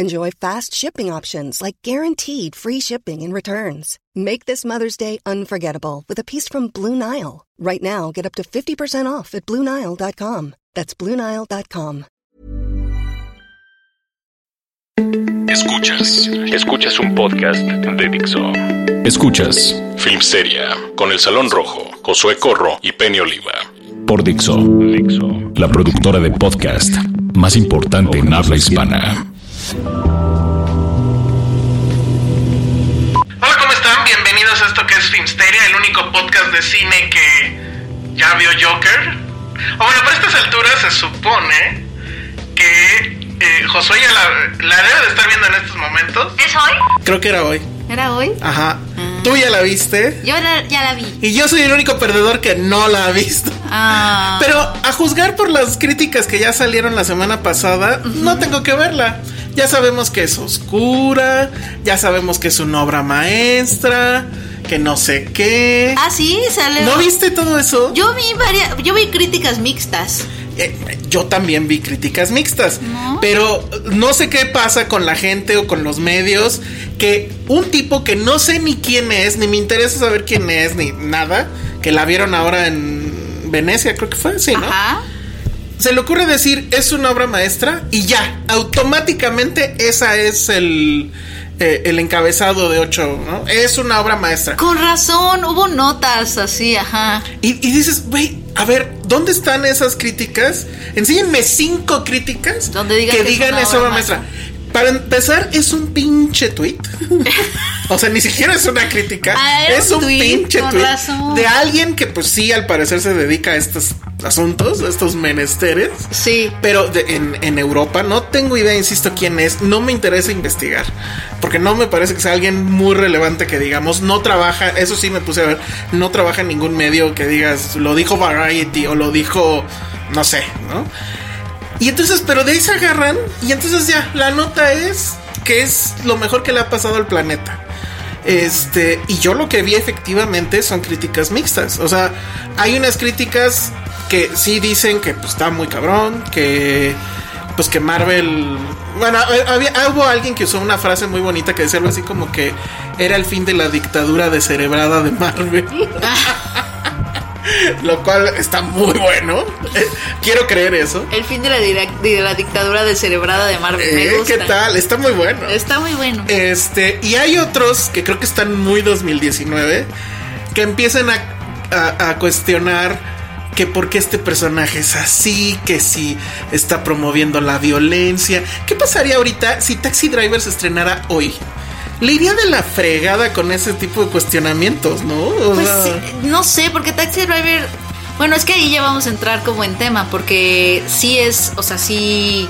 Enjoy fast shipping options like guaranteed free shipping and returns. Make this Mother's Day unforgettable with a piece from Blue Nile. Right now, get up to 50% off at BlueNile.com. That's BlueNile.com. Escuchas, escuchas un podcast de Dixo. Escuchas Filmsteria con El Salón Rojo, Josué Corro y Penny Oliva. Por Dixo, Dixo, la productora de podcast más importante en habla hispana. Hola, ¿cómo están? Bienvenidos a esto que es Filmsteria, el único podcast de cine que ya vio Joker. O bueno, para estas alturas se supone que eh, Josué ya la, la debe de estar viendo en estos momentos. ¿Es hoy? Creo que era hoy. ¿Era hoy? Ajá. Tú ya la viste. Yo la- ya la vi. Y yo soy el único perdedor que no la ha visto. Ah. Pero a juzgar por las críticas que ya salieron la semana pasada, no tengo que verla. Ya sabemos que es oscura, ya sabemos que es una obra maestra, que no sé qué. Ah, sí, sale. ¿No viste todo eso? Yo vi varias, yo vi críticas mixtas. Eh, yo también vi críticas mixtas, ¿No? pero no sé qué pasa con la gente o con los medios, que un tipo que no sé ni quién es, ni me interesa saber quién es, ni nada, que la vieron ahora en Venecia, creo que fue, sí, ¿no? Ajá. Se le ocurre decir es una obra maestra y ya, automáticamente esa es el, eh, el encabezado de ocho, ¿no? Es una obra maestra. Con razón, hubo notas así, ajá. Y, y dices, güey, a ver, ¿dónde están esas críticas? Enséñenme cinco críticas Donde digan que digan obra obra maestra. Para empezar, es un pinche tweet. o sea, ni siquiera es una crítica. Ah, es un pinche tweet razón. de alguien que, pues sí, al parecer se dedica a estos asuntos, a estos menesteres. Sí. Pero de- en, en Europa no tengo idea, insisto, quién es. No me interesa investigar. Porque no me parece que sea alguien muy relevante que digamos, no trabaja, eso sí me puse a ver, no trabaja en ningún medio que digas, lo dijo Variety o lo dijo, no sé, ¿no? Y entonces, pero de ahí se agarran y entonces ya, la nota es que es lo mejor que le ha pasado al planeta. Este, y yo lo que vi efectivamente son críticas mixtas. O sea, hay unas críticas que sí dicen que pues, está muy cabrón, que pues que Marvel. Bueno, había, hubo alguien que usó una frase muy bonita que decía algo así como que era el fin de la dictadura descerebrada de Marvel. Lo cual está muy bueno. Quiero creer eso. El fin de la, de la dictadura descerebrada de Marvel. Eh, me gusta. ¿Qué tal? Está muy bueno. Está muy bueno. Este, y hay otros que creo que están muy 2019 que empiezan a, a- a cuestionar que por qué este personaje es así, que si está promoviendo la violencia. ¿Qué pasaría ahorita si Taxi Driver se estrenara hoy? Le iría de la fregada con ese tipo de cuestionamientos, ¿no? O Pues sea, sí, no sé, porque Taxi Driver. Bueno, es que ahí ya vamos a entrar como en tema, porque sí es, o sea, sí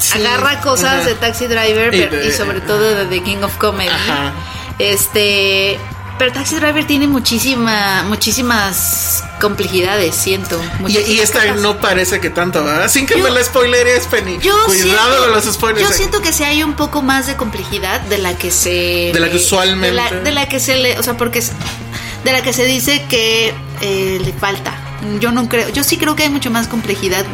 sí, agarra cosas ajá. de Taxi Driver Y pero- de- y, sobre todo de The King of Comedy. Ajá. Este, pero Taxi Driver tiene muchísima, muchísimas complejidades, siento. Y, muchísimas y esta cosas. no parece que tanto, ¿verdad? Sin que Yo- me la spoileres, Penny. Yo Cuidado siento, con los spoilers. Yo aquí. siento que sí hay un poco más de complejidad de la que se. De la que usualmente- De la, de la que se le. O sea, porque. es- De la que se dice que eh, le falta. Yo no creo. Yo sí creo que hay mucho más complejidad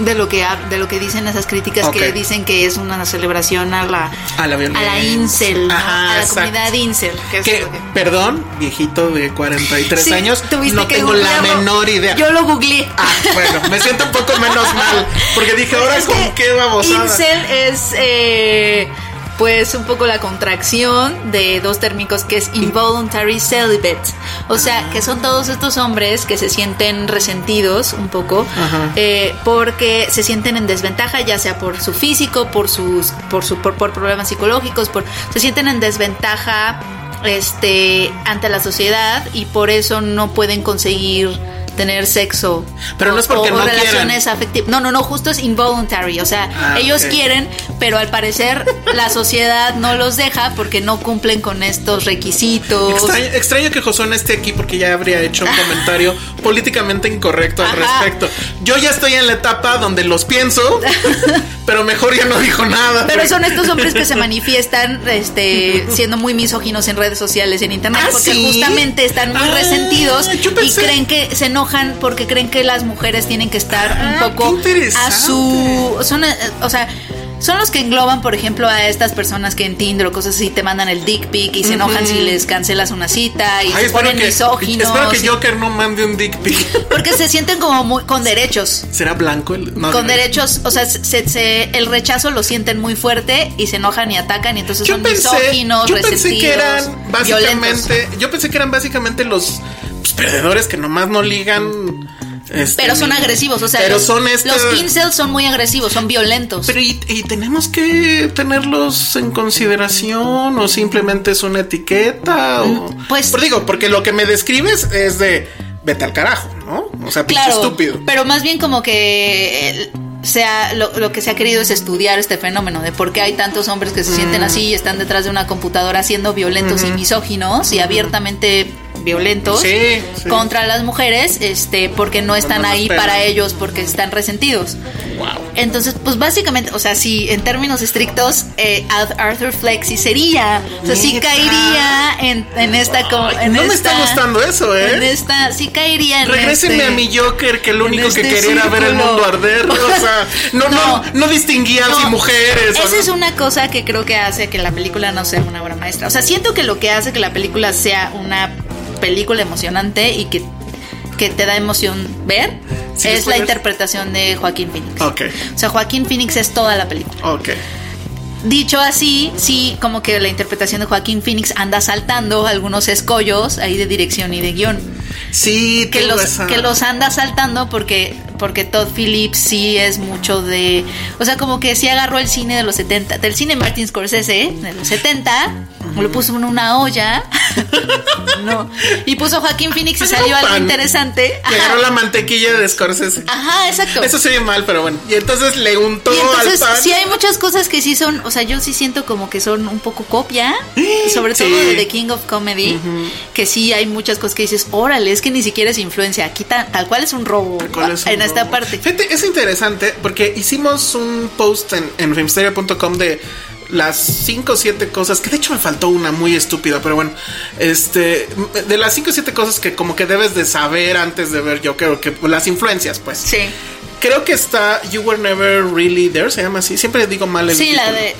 de lo que de lo que dicen esas críticas que dicen que es una celebración a la A la a la incel, ¿no? Ajá, a la exacto. comunidad incel. Que es Que, perdón, viejito de 43 Sí, años, no tengo la menor idea. Yo lo googleé. Ah, bueno, me siento un poco menos mal, porque dije, ahora Es con qué babosada. Incel es. eh, pues un poco la contracción de dos térmicos que es involuntary celibate. O sea, que son todos estos hombres que se sienten resentidos un poco eh, porque se sienten en desventaja, ya sea por su físico, por sus, por su, por, por problemas psicológicos, por, se sienten en desventaja este ante la sociedad y por eso no pueden conseguir tener sexo. Pero no es porque o no relaciones afectivas. No, no, no, justo es involuntary. O sea, Ah, ellos quieren, pero al parecer la sociedad no los deja porque no cumplen con estos requisitos. Extraño, extraño que Josué no esté aquí porque ya habría hecho un comentario políticamente incorrecto al Ajá. respecto. Yo ya estoy en la etapa donde los pienso, pero mejor ya no dijo nada. Pero son estos hombres que se manifiestan este, siendo muy misóginos en redes sociales, en internet, ¿Ah, porque sí? justamente están muy Ah, resentidos y creen que se enojan porque creen que las mujeres tienen que estar Ah, un poco qué interesante. a su... Son, eh, o sea... Son los que engloban, por ejemplo, a estas personas que en Tinder o cosas así te mandan el dick pic y se enojan si les cancelas una cita y Ay, se ponen que, misóginos. espero que Joker no mande un dick pic. Porque se sienten como muy con derechos. ¿Será blanco el no, con no. derechos, o sea, se, se- el rechazo lo sienten muy fuerte y se enojan y atacan y entonces Yo son pensé, misóginos, yo pensé que eran básicamente, violentos. yo pensé que eran básicamente los perdedores que nomás no ligan. este, Pero son agresivos, o sea, pero los, son este- los incels son muy agresivos, son violentos. Pero y, y tenemos que tenerlos en consideración o simplemente es una etiqueta o pues- Pero digo, porque lo que me describes es de vete al carajo, ¿no? O sea, pinche claro, estúpido. pero más bien como que sea lo, lo que se ha querido es estudiar este fenómeno de por qué hay tantos hombres que se sienten Mm. así y están detrás de una computadora siendo violentos y misóginos y abiertamente violentos Sí, sí. contra las mujeres, este, porque no están ahí para ellos, porque están resentidos. Wow. Entonces, pues básicamente, o sea, sí, en términos estrictos, eh, Arthur Fleck sí sería, o sea, sí caería en, en esta, co- en no me está gustando eso, ¿eh? En esta, sí caería en Regrésenme este- a mi Joker, que lo único que este quería era ver el mundo arder. O sea, no, no, No. no, distinguía No, si mujeres. Esa es una cosa que creo que hace que la película no sea una obra maestra. O sea, siento que lo que hace que la película sea una película emocionante y que, que te da emoción ver Sí, es la interpretación de Joaquín Phoenix. Ok, O sea, Joaquín Phoenix es toda la película. ok. Dicho así, sí, como que la interpretación de Joaquín Phoenix anda saltando algunos escollos ahí de dirección y de guion. Sí, Que los, esa- que los anda saltando porque, porque Todd Phillips sí es mucho de. O sea, como que sí agarró el cine de los 70, del cine Martin Scorsese de los 70, lo puso en una olla. no. Y puso Joaquín Phoenix y salió algo interesante. Le agarró la mantequilla de Scorsese. Ajá, exacto. Eso se ve mal, pero bueno. Y entonces le untó Y entonces al pan. sí hay muchas cosas que sí son, o sea, yo sí siento como que son un poco copia, sobre todo Sí. de The King of Comedy, que sí hay muchas cosas que dices, órale, es que ni siquiera es influencia, aquí ta- tal cual es un robo ¿Cuál es un en esta parte. Fíjate, es interesante porque hicimos un post en, en filmsteria.com de las 5 o 7 cosas, que de hecho me faltó una muy estúpida, pero bueno, este, de las 5 o 7 cosas que como que debes de saber antes de ver Joker, o que las influencias, pues. Sí. Creo que está You Were Never Really There, se llama así, siempre digo mal el Sí, la de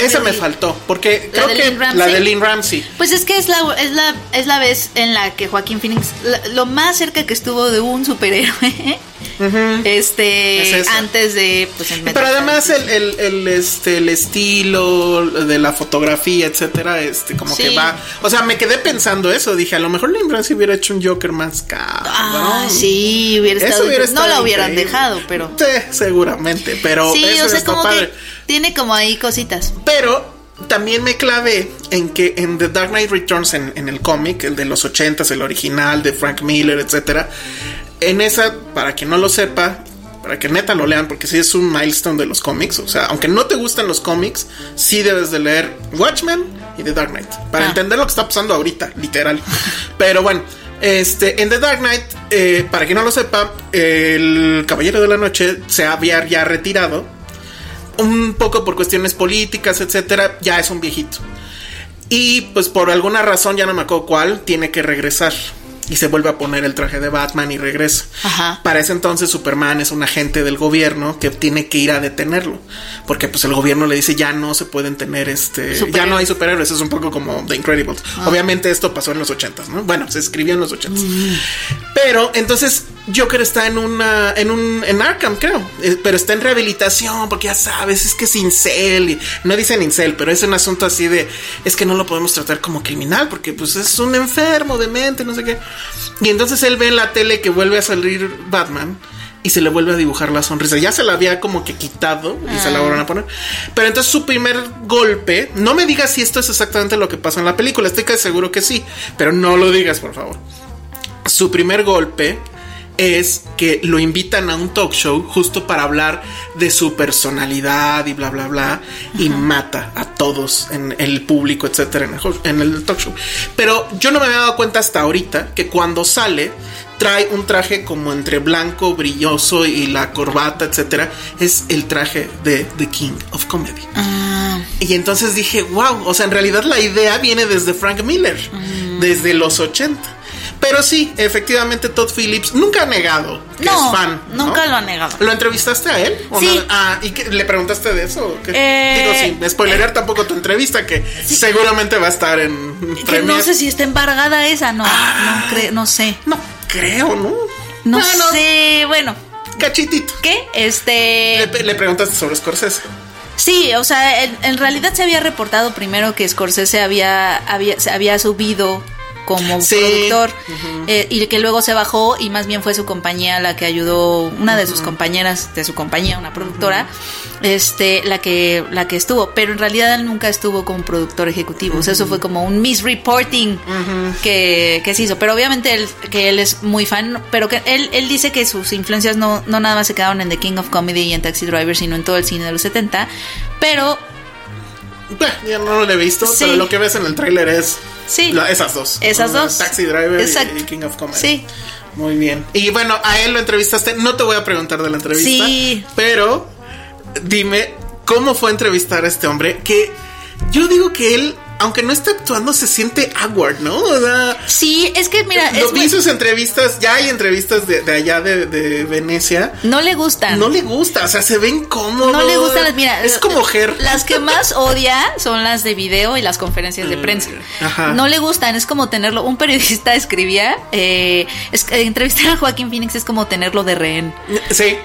Esa me faltó, porque ¿La creo que la de Lynn Ramsey. Pues es que es la, es la, es la vez en la que Joaquín Phoenix, la- lo más cerca que estuvo de un superhéroe, este, Es antes de, pues, Pero además el, el, el, este, el estilo de la fotografía, etcétera, este, como que va. O sea, me quedé pensando eso. Dije, a lo mejor Lynn Ramsey hubiera hecho un Joker más cabrón. Ah, sí, hubiera estado, hubiera no la hubieran increíble. dejado, pero Sí, seguramente. Pero sí, eso o sea, como padre. que tiene como ahí cositas. Pero también me clavé en que en The Dark Knight Returns, en, en el cómic, el de los ochentas, el original de Frank Miller, etcétera, en esa, para quien no lo sepa, para que neta lo lean, porque sí es un milestone de los cómics. O sea, aunque no te gustan los cómics, sí debes de leer Watchmen y The Dark Knight. Para Ah. entender lo que está pasando ahorita, literal. Pero bueno. Este, en The Dark Knight, eh, para quien no lo sepa, el Caballero de la Noche se había ya retirado un poco por cuestiones políticas, etcétera, ya es un viejito. Y pues por alguna razón, ya no me acuerdo cuál, tiene que regresar. Y se vuelve a poner el traje de Batman y regresa. Ajá. Para ese entonces Superman es un agente del gobierno que tiene que ir a detenerlo. Porque pues el gobierno le dice ya no se pueden tener este... Ya no hay superhéroes, es un poco como The Incredibles. Ah. Obviamente esto pasó en los ochentas, ¿no? Bueno, se escribió en los ochentas. Pero entonces Joker está en una en un en Arkham, creo, eh, pero está en rehabilitación porque ya sabes, es que es incel y no dicen incel, pero es un asunto así de es que no lo podemos tratar como criminal porque pues es un enfermo de mente, no sé qué. Y entonces él ve en la tele que vuelve a salir Batman y se le vuelve a dibujar la sonrisa. Ya se la había como que quitado y se la volvieron a poner. Pero entonces su primer golpe, no me digas si esto es exactamente lo que pasa en la película, estoy casi seguro que sí, pero no lo digas, por favor. Su primer golpe es que lo invitan a un talk show justo para hablar de su personalidad y bla bla bla y mata a todos en el público, etcétera, en el, ho- en el talk show. Pero yo no me había dado cuenta hasta ahorita que cuando sale trae un traje como entre blanco, brilloso y la corbata, etcétera, es el traje de The King of Comedy. Y entonces dije, wow, o sea, en realidad la idea viene desde Frank Miller, desde los 80. Pero sí, efectivamente Todd Phillips nunca ha negado que No, es fan. ¿no? nunca lo ha negado. ¿Lo entrevistaste a él? ¿O Sí. no? Ah, ¿y qué- le preguntaste de eso? Eh, Digo, sin spoilerear tampoco tu entrevista, que seguramente va a estar en no sé si está embargada esa, no, Ah. no, no sé. No creo, ¿no? No Bueno, sé, bueno, Cachitito. ¿qué? Este... Le, le preguntaste sobre Scorsese. Sí, o sea, en, en realidad se había reportado primero que Scorsese había, había, se había subido como Sí. productor eh, y que luego se bajó y más bien fue su compañía la que ayudó, una de sus compañeras de su compañía, una productora, este, la que, la que estuvo, pero en realidad él nunca estuvo como productor ejecutivo, o sea, eso fue como un misreporting que, que se hizo, pero obviamente él, que él es muy fan, pero que él, él dice que sus influencias no, no nada más se quedaron en The King of Comedy y en Taxi Driver, sino en todo el cine de los 70, pero ya no lo he visto, Sí. pero lo que ves en el tráiler es Sí. la- esas dos. Esas ¿no? dos. Taxi Driver Exacto. y King of Comedy. Sí. Muy bien. Y bueno, a él lo entrevistaste. No te voy a preguntar de la entrevista. Sí. Pero dime, ¿cómo fue entrevistar a este hombre? Que yo digo que él, aunque no esté actuando, se siente awkward, ¿no? O sea, sí, es que mira, lo vi muy- sus entrevistas, ya hay entrevistas de, de allá de, de Venecia. no le gustan. No le gusta, o sea, se ve incómodo. No le gustan las, mira, Es como Ger. Las que más odia son las de video y las conferencias de prensa. Mm, ajá. No le gustan, es como tenerlo. Un periodista escribía, eh, es, eh, entrevistar a Joaquín Phoenix es como tenerlo de rehén. Sí,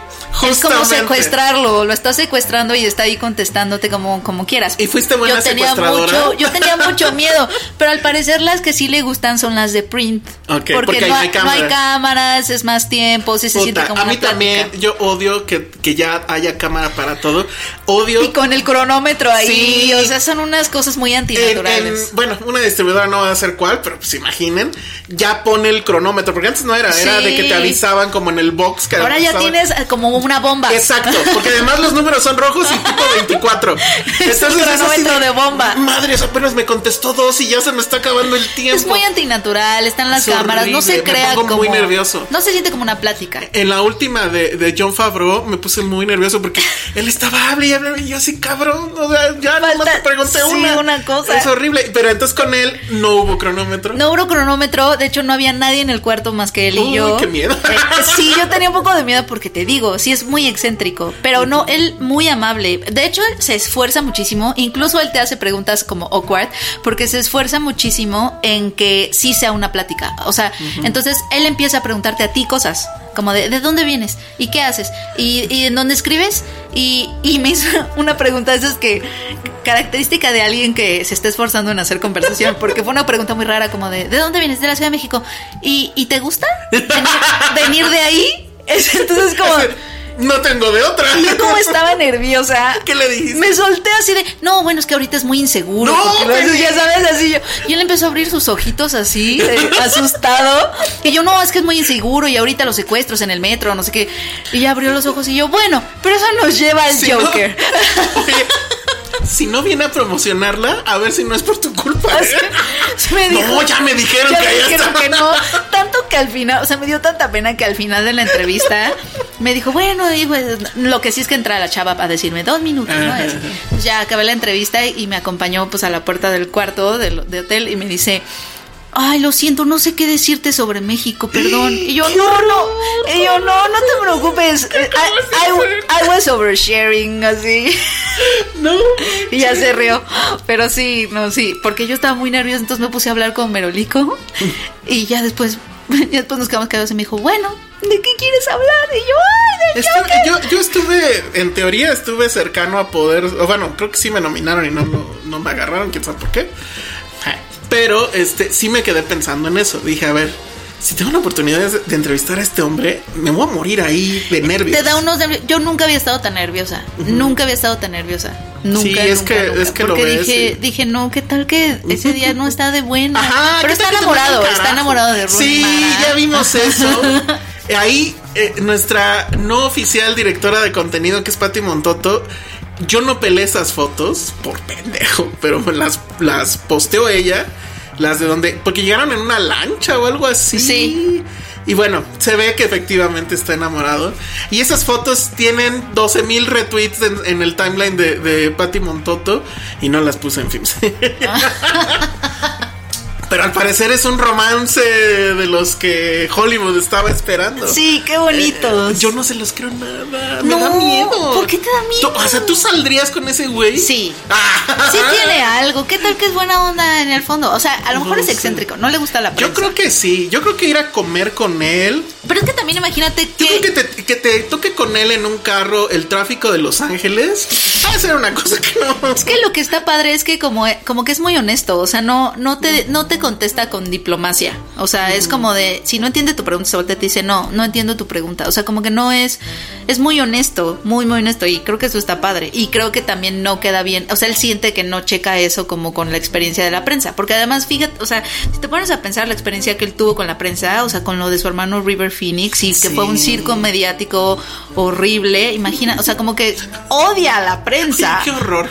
Es como secuestrarlo, lo está secuestrando y está ahí contestándote como, como quieras. ¿Y fuiste buena yo tenía secuestradora? mucho, yo tenía mucho miedo, pero al parecer las que sí le gustan son las de print. Ok, porque porque no, hay no hay cámara. cámaras, es más tiempo, sí se siente como a una mí también, yo odio que, que ya haya cámara para todo. Odio. Y con el cronómetro ahí, Sí. o sea, son unas cosas muy antinaturales. en- bueno, una distribuidora no va a ser cuál, pero pues imaginen, ya pone el cronómetro, porque antes no era, era de que te avisaban como en el box. Que Ahora ya tienes eh, como una bomba. Exacto, porque además los números son rojos y tipo 24. Es un así cronómetro de bomba. Madres, me contestó dos y ya se me está acabando el tiempo. Es muy antinatural, están las Es cámaras, no se me crea pongo como. muy nervioso. No se siente como una plática. En la última de, de John Favreau me puse muy nervioso porque él estaba hable y hable y yo así cabrón, o sea, ya Falta- nomás te pregunté sí, una. una cosa. Es horrible, pero entonces con él no hubo cronómetro. No hubo cronómetro, de hecho no había nadie en el cuarto más que él y yo. qué miedo. Eh, sí, yo tenía un poco de miedo porque te digo, sí es muy excéntrico, pero no, él muy amable. De hecho, él se esfuerza muchísimo, incluso él te hace preguntas como awkward, porque se esfuerza muchísimo en que sí sea una plática. O sea, entonces él empieza a preguntarte a ti cosas, como de, ¿de dónde vienes? ¿Y qué haces? ¿Y, y en dónde escribes? Y, y me hizo una pregunta de esas que característica de alguien que se está esforzando en hacer conversación, porque fue una pregunta muy rara como de, ¿de dónde vienes? De la Ciudad de México. ¿Y, y te gusta venir, venir de ahí? Es- Entonces como... No tengo de otra. Yo como estaba nerviosa. ¿Qué le dijiste? Me solté así de, no, bueno, es que ahorita es muy inseguro. No, ya sabes, así yo. Y él empezó a abrir sus ojitos así, eh, asustado. Y yo, no, es que es muy inseguro y ahorita los secuestros en el metro, no sé qué. Y ya abrió los ojos y yo, bueno, pero eso nos lleva al Si no- Joker. Oye, si no viene a promocionarla, a ver si no es por tu culpa. ¿eh? Me dijo- no, ya me dijeron Ya que me ahí dijeron que no. Tanto que al final, o sea, me dio tanta pena que al final de la entrevista me dijo, bueno, y pues, lo que sí es que entra la chava para decirme dos minutos, ¿no? Ya acabé la entrevista y me acompañó pues a la puerta del cuarto del, de hotel y me dice. Ay, lo siento, no sé qué decirte sobre México, perdón. Y yo, no, no. Y yo, no, no te preocupes. I, I- I was oversharing, así. No. Y ya se rió. Pero sí, no, sí, porque yo estaba muy nerviosa, entonces me puse a hablar con Merolico. Y ya después y después nos quedamos callados y me dijo, bueno, ¿de qué quieres hablar? Y yo, ay, de Estuve- Joker". yo, yo estuve, en teoría, estuve cercano a poder. o bueno, creo que sí me nominaron y no, no, no me agarraron, quién sabe por qué. Pero este sí me quedé pensando en eso. Dije, a ver, si tengo la oportunidad de, de entrevistar a este hombre, me voy a morir ahí de nervios. Te da unos nervios. Yo nunca había estado tan nerviosa. Nunca había estado tan nerviosa. Nunca. Sí, es nunca, que- nunca. es que lo ves dije, y- dije, no, ¿qué tal que ese día no está de buena? Ajá, Pero ¿qué está enamorado, está enamorado de Rooney Sí, Mara. ya vimos eso. Ahí, eh, nuestra no oficial directora de contenido, que es Patti Montoto, yo no pelé esas fotos por pendejo, pero las, las posteó ella. Las de donde, porque llegaron en una lancha o algo así. Sí. Y bueno, se ve que efectivamente está enamorado. Y esas fotos tienen 12 mil retweets en, en el timeline de, de Patti Montoto y no las puse en films. Pero al parecer es un romance de los que Hollywood estaba esperando. Sí, qué bonitos. Eh, yo no se los creo nada. No, me da miedo. ¿por qué te da miedo? O sea, ¿tú saldrías con ese güey? Sí. Ah. Sí tiene algo. ¿Qué tal que es buena onda en el fondo? O sea, a lo mejor No es sé. excéntrico. No le gusta la prensa. Yo creo que sí. Yo creo que ir a comer con él. Pero es que también imagínate Yo creo que... que te, que te toque con él en un carro el tráfico de Los Ángeles. Ser una cosa que no. Es que lo que está padre es que como, como que es muy honesto, o sea, no, no te, no te contesta con diplomacia. O sea, es como de, si no entiende tu pregunta, se voltea y te dice, no, no entiendo tu pregunta. O sea, como que no es, es muy honesto, muy, muy honesto. Y creo que eso está padre. Y creo que también no queda bien. O sea, él siente que no checa eso como con la experiencia de la prensa. Porque además, fíjate, o sea, si te pones a pensar la experiencia que él tuvo con la prensa, o sea, con lo de su hermano River Phoenix y que Sí. fue un circo mediático horrible, imagina, o sea, como que odia a la prensa. Qué horror.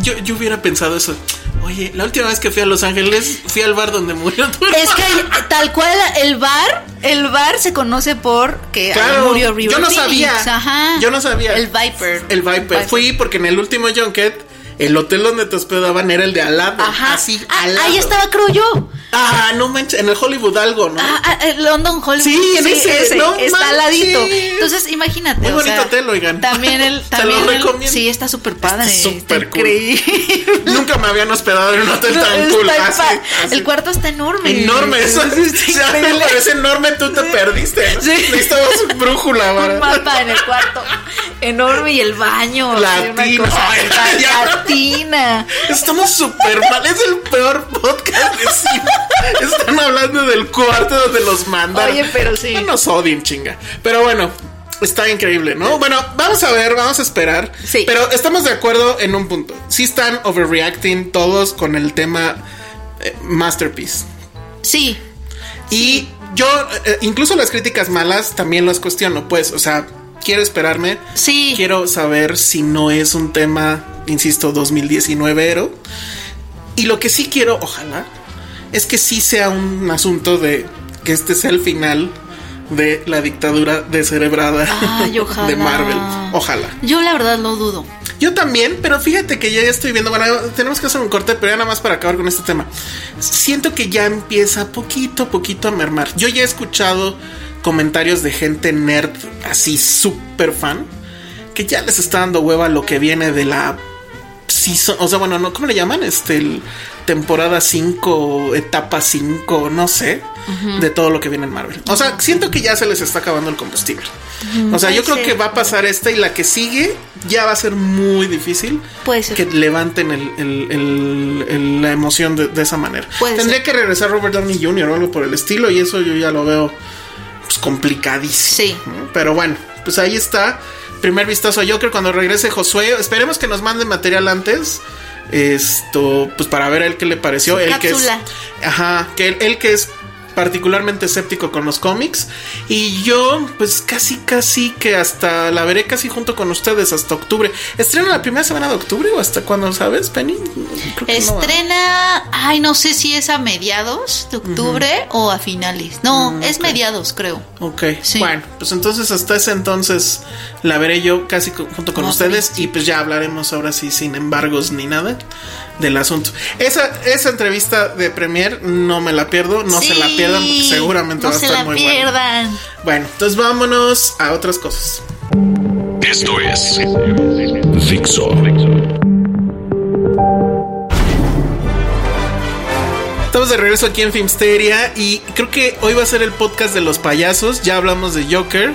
Yo, yo hubiera pensado eso. Oye, la última vez que fui a Los Ángeles, fui al bar donde murió tu Es que tal cual el bar, el bar se conoce por que Claro, murió River yo no Phoenix, sabía. Ajá. Yo no sabía. El Viper. El Viper. Fui porque en el último Junket, el hotel donde te hospedaban era el de al lado. Ajá. Así, Ah, al lado. ahí estaba, creo yo. Ah, no manches, en el Hollywood algo, ¿no? Ah, ah, el London Hollywood. Sí, en ese, no está al ladito. Entonces, imagínate. Muy o bonito sea, hotel, oigan. También el. También lo el- recomiendo. sí, está súper padre. Súper cool. increíble. Nunca me habían hospedado en un hotel No, tan cool. Así, así. El cuarto está enorme. Enorme, eso o sea, increíble. parece enorme, tú te perdiste. ¿no? Sí. Necesitabas un brújula, un ¿verdad? mapa en el cuarto enorme y el baño. o cosa Ay, la- ya. Estamos súper mal, es el peor podcast de cine. Están hablando del cuarto donde los mandan. Oye, pero sí. No nos odien, chinga. Pero bueno, está increíble, ¿no? Bueno, vamos a ver, vamos a esperar. Sí. Pero estamos de acuerdo en un punto. Sí están overreacting todos con el tema eh, Masterpiece. Sí, Y yo, eh, incluso las críticas malas también las cuestiono, pues, o sea, quiero esperarme. sí. Quiero saber si no es un tema, insisto, 2019 ero. Y lo que sí quiero, ojalá, es que sí sea un asunto de que este sea el final de la dictadura descerebrada Ay, de Marvel. Ojalá. Yo la verdad lo dudo. Yo también, pero fíjate que ya estoy viendo, bueno, tenemos que hacer un corte, pero ya nada más para acabar con este tema. Siento que ya empieza poquito a poquito a mermar. Yo ya he escuchado comentarios de gente nerd así súper fan que ya les está dando hueva lo que viene de la season, o sea, bueno, no, ¿cómo le llaman? Este, el temporada 5, etapa 5, no sé, de todo lo que viene en Marvel. O sea, siento que ya se les está acabando el combustible. O sea, yo Puede creo que va a pasar esta y la que sigue ya va a ser muy difícil Puede ser. que levanten el- el- el- el- la emoción de, de esa manera. Puede Tendría ser. que regresar Robert Downey Jr. o algo por el estilo y eso yo ya lo veo pues, complicadísimo. Sí. ¿no? Pero bueno, pues ahí está. Primer vistazo a Joker cuando regrese Josué. Esperemos que nos mande material antes. Esto, pues para ver a él qué le pareció. Su él que es, ajá, que él, él que es particularmente escéptico con los cómics. Y yo, pues casi, casi que hasta la veré casi junto con ustedes hasta octubre. ¿Estrena la primera semana de octubre o hasta cuándo, sabes, Penny? Que no. Estrena, ay, no sé si es a mediados de octubre o a finales. No, Mm, es mediados, creo. Ok, Sí. bueno, pues entonces hasta ese entonces la veré yo casi junto con No, ustedes y pues ya hablaremos ahora sí sin embargos ni nada del asunto. Esa, esa entrevista de Premier no me la pierdo, no se la Sí, pierdan porque seguramente no va a se estar la muy buena. pierdan. Bueno, entonces vámonos a otras cosas. Esto es Dixo. Estamos de regreso aquí en Filmsteria y creo que hoy va a ser el podcast de los payasos. Ya hablamos de Joker.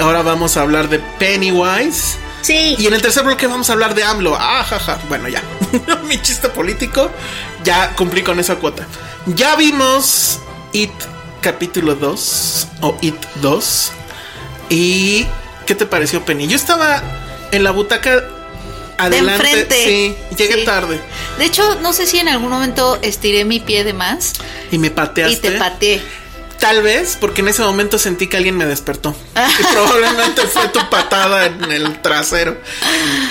Ahora vamos a hablar de Pennywise. Sí. Y en el tercer bloque vamos a hablar de AMLO. Ah, jaja. Bueno, ya. Mi chiste político. Ya cumplí con esa cuota. Ya vimos It capítulo 2 o It 2. ¿Y qué te pareció, Penny? Yo estaba en la butaca adelante. De enfrente. Sí, llegué Sí. tarde. De hecho, no sé si en algún momento estiré mi pie de más Y me pateaste. y te pateé. Tal vez, porque en ese momento sentí que alguien me despertó. Y probablemente fue tu patada en el trasero.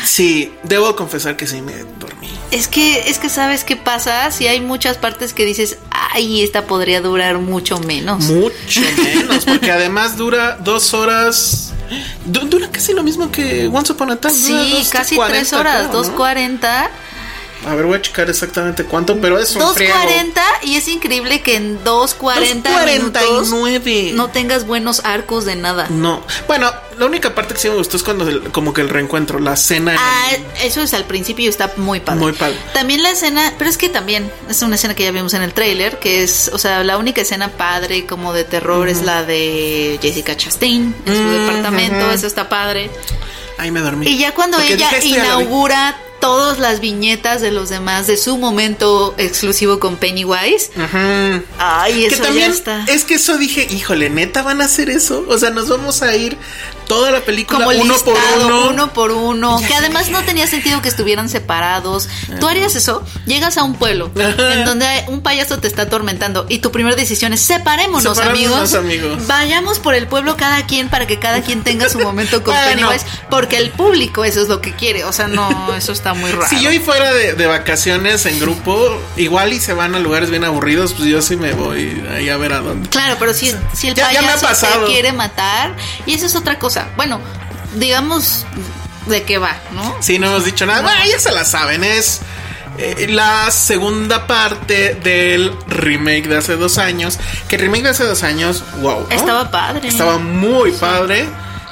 Sí, debo confesar que sí me dormí. Es que, es que sabes qué pasa, si hay muchas partes que dices, ay, esta podría durar mucho menos. Mucho menos, porque además dura dos horas. Du- Dura casi lo mismo que Once Upon a Time. dura Sí, dos casi 40, tres horas, creo, ¿no? 2.40. A ver, voy a checar exactamente cuánto, pero es un friego. 2.40 y es increíble que en 2.40 minutos 2.49. no tengas buenos arcos de nada. No. Bueno, la única parte que sí me gustó es cuando el- como que el reencuentro, la cena. en Ah, el- eso es al principio y está muy padre. Muy padre. También la escena, pero es que también es una escena que ya vimos en el tráiler, que es, o sea, la única escena padre como de terror es la de Jessica Chastain en su Mm, departamento, eso está padre. Ahí me dormí. Y ya cuando Porque ella inaugura todas las viñetas de los demás de su momento exclusivo con Pennywise, Ujú. ay, Que eso también ya está. es que eso dije, híjole, neta van a hacer eso. O sea, nos vamos a ir toda la película como uno por uno. uno por uno, Ya que además no tenía sentido que estuvieran separados. Tú harías eso, llegas a un pueblo en donde un payaso te está atormentando y tu primera decisión es separémonos, Separémonos, amigos. amigos. Vayamos por el pueblo cada quien para que cada quien tenga su momento con Bueno. Pennywise, porque el público eso es lo que quiere, o sea, no, eso está muy raro. Si yo y fuera de, de vacaciones en grupo, igual y se van a lugares bien aburridos, pues yo sí me voy ahí a ver a dónde. Claro, pero si, si el Ya- ya me ha payaso pasado. te quiere matar, y eso es otra cosa. Bueno, digamos de qué va, ¿no? Sí, no hemos dicho nada. Bueno, ya se la saben, es eh, la segunda parte del remake de hace dos años. Que el remake de hace dos años, wow. ¿no? Estaba padre. Estaba muy padre.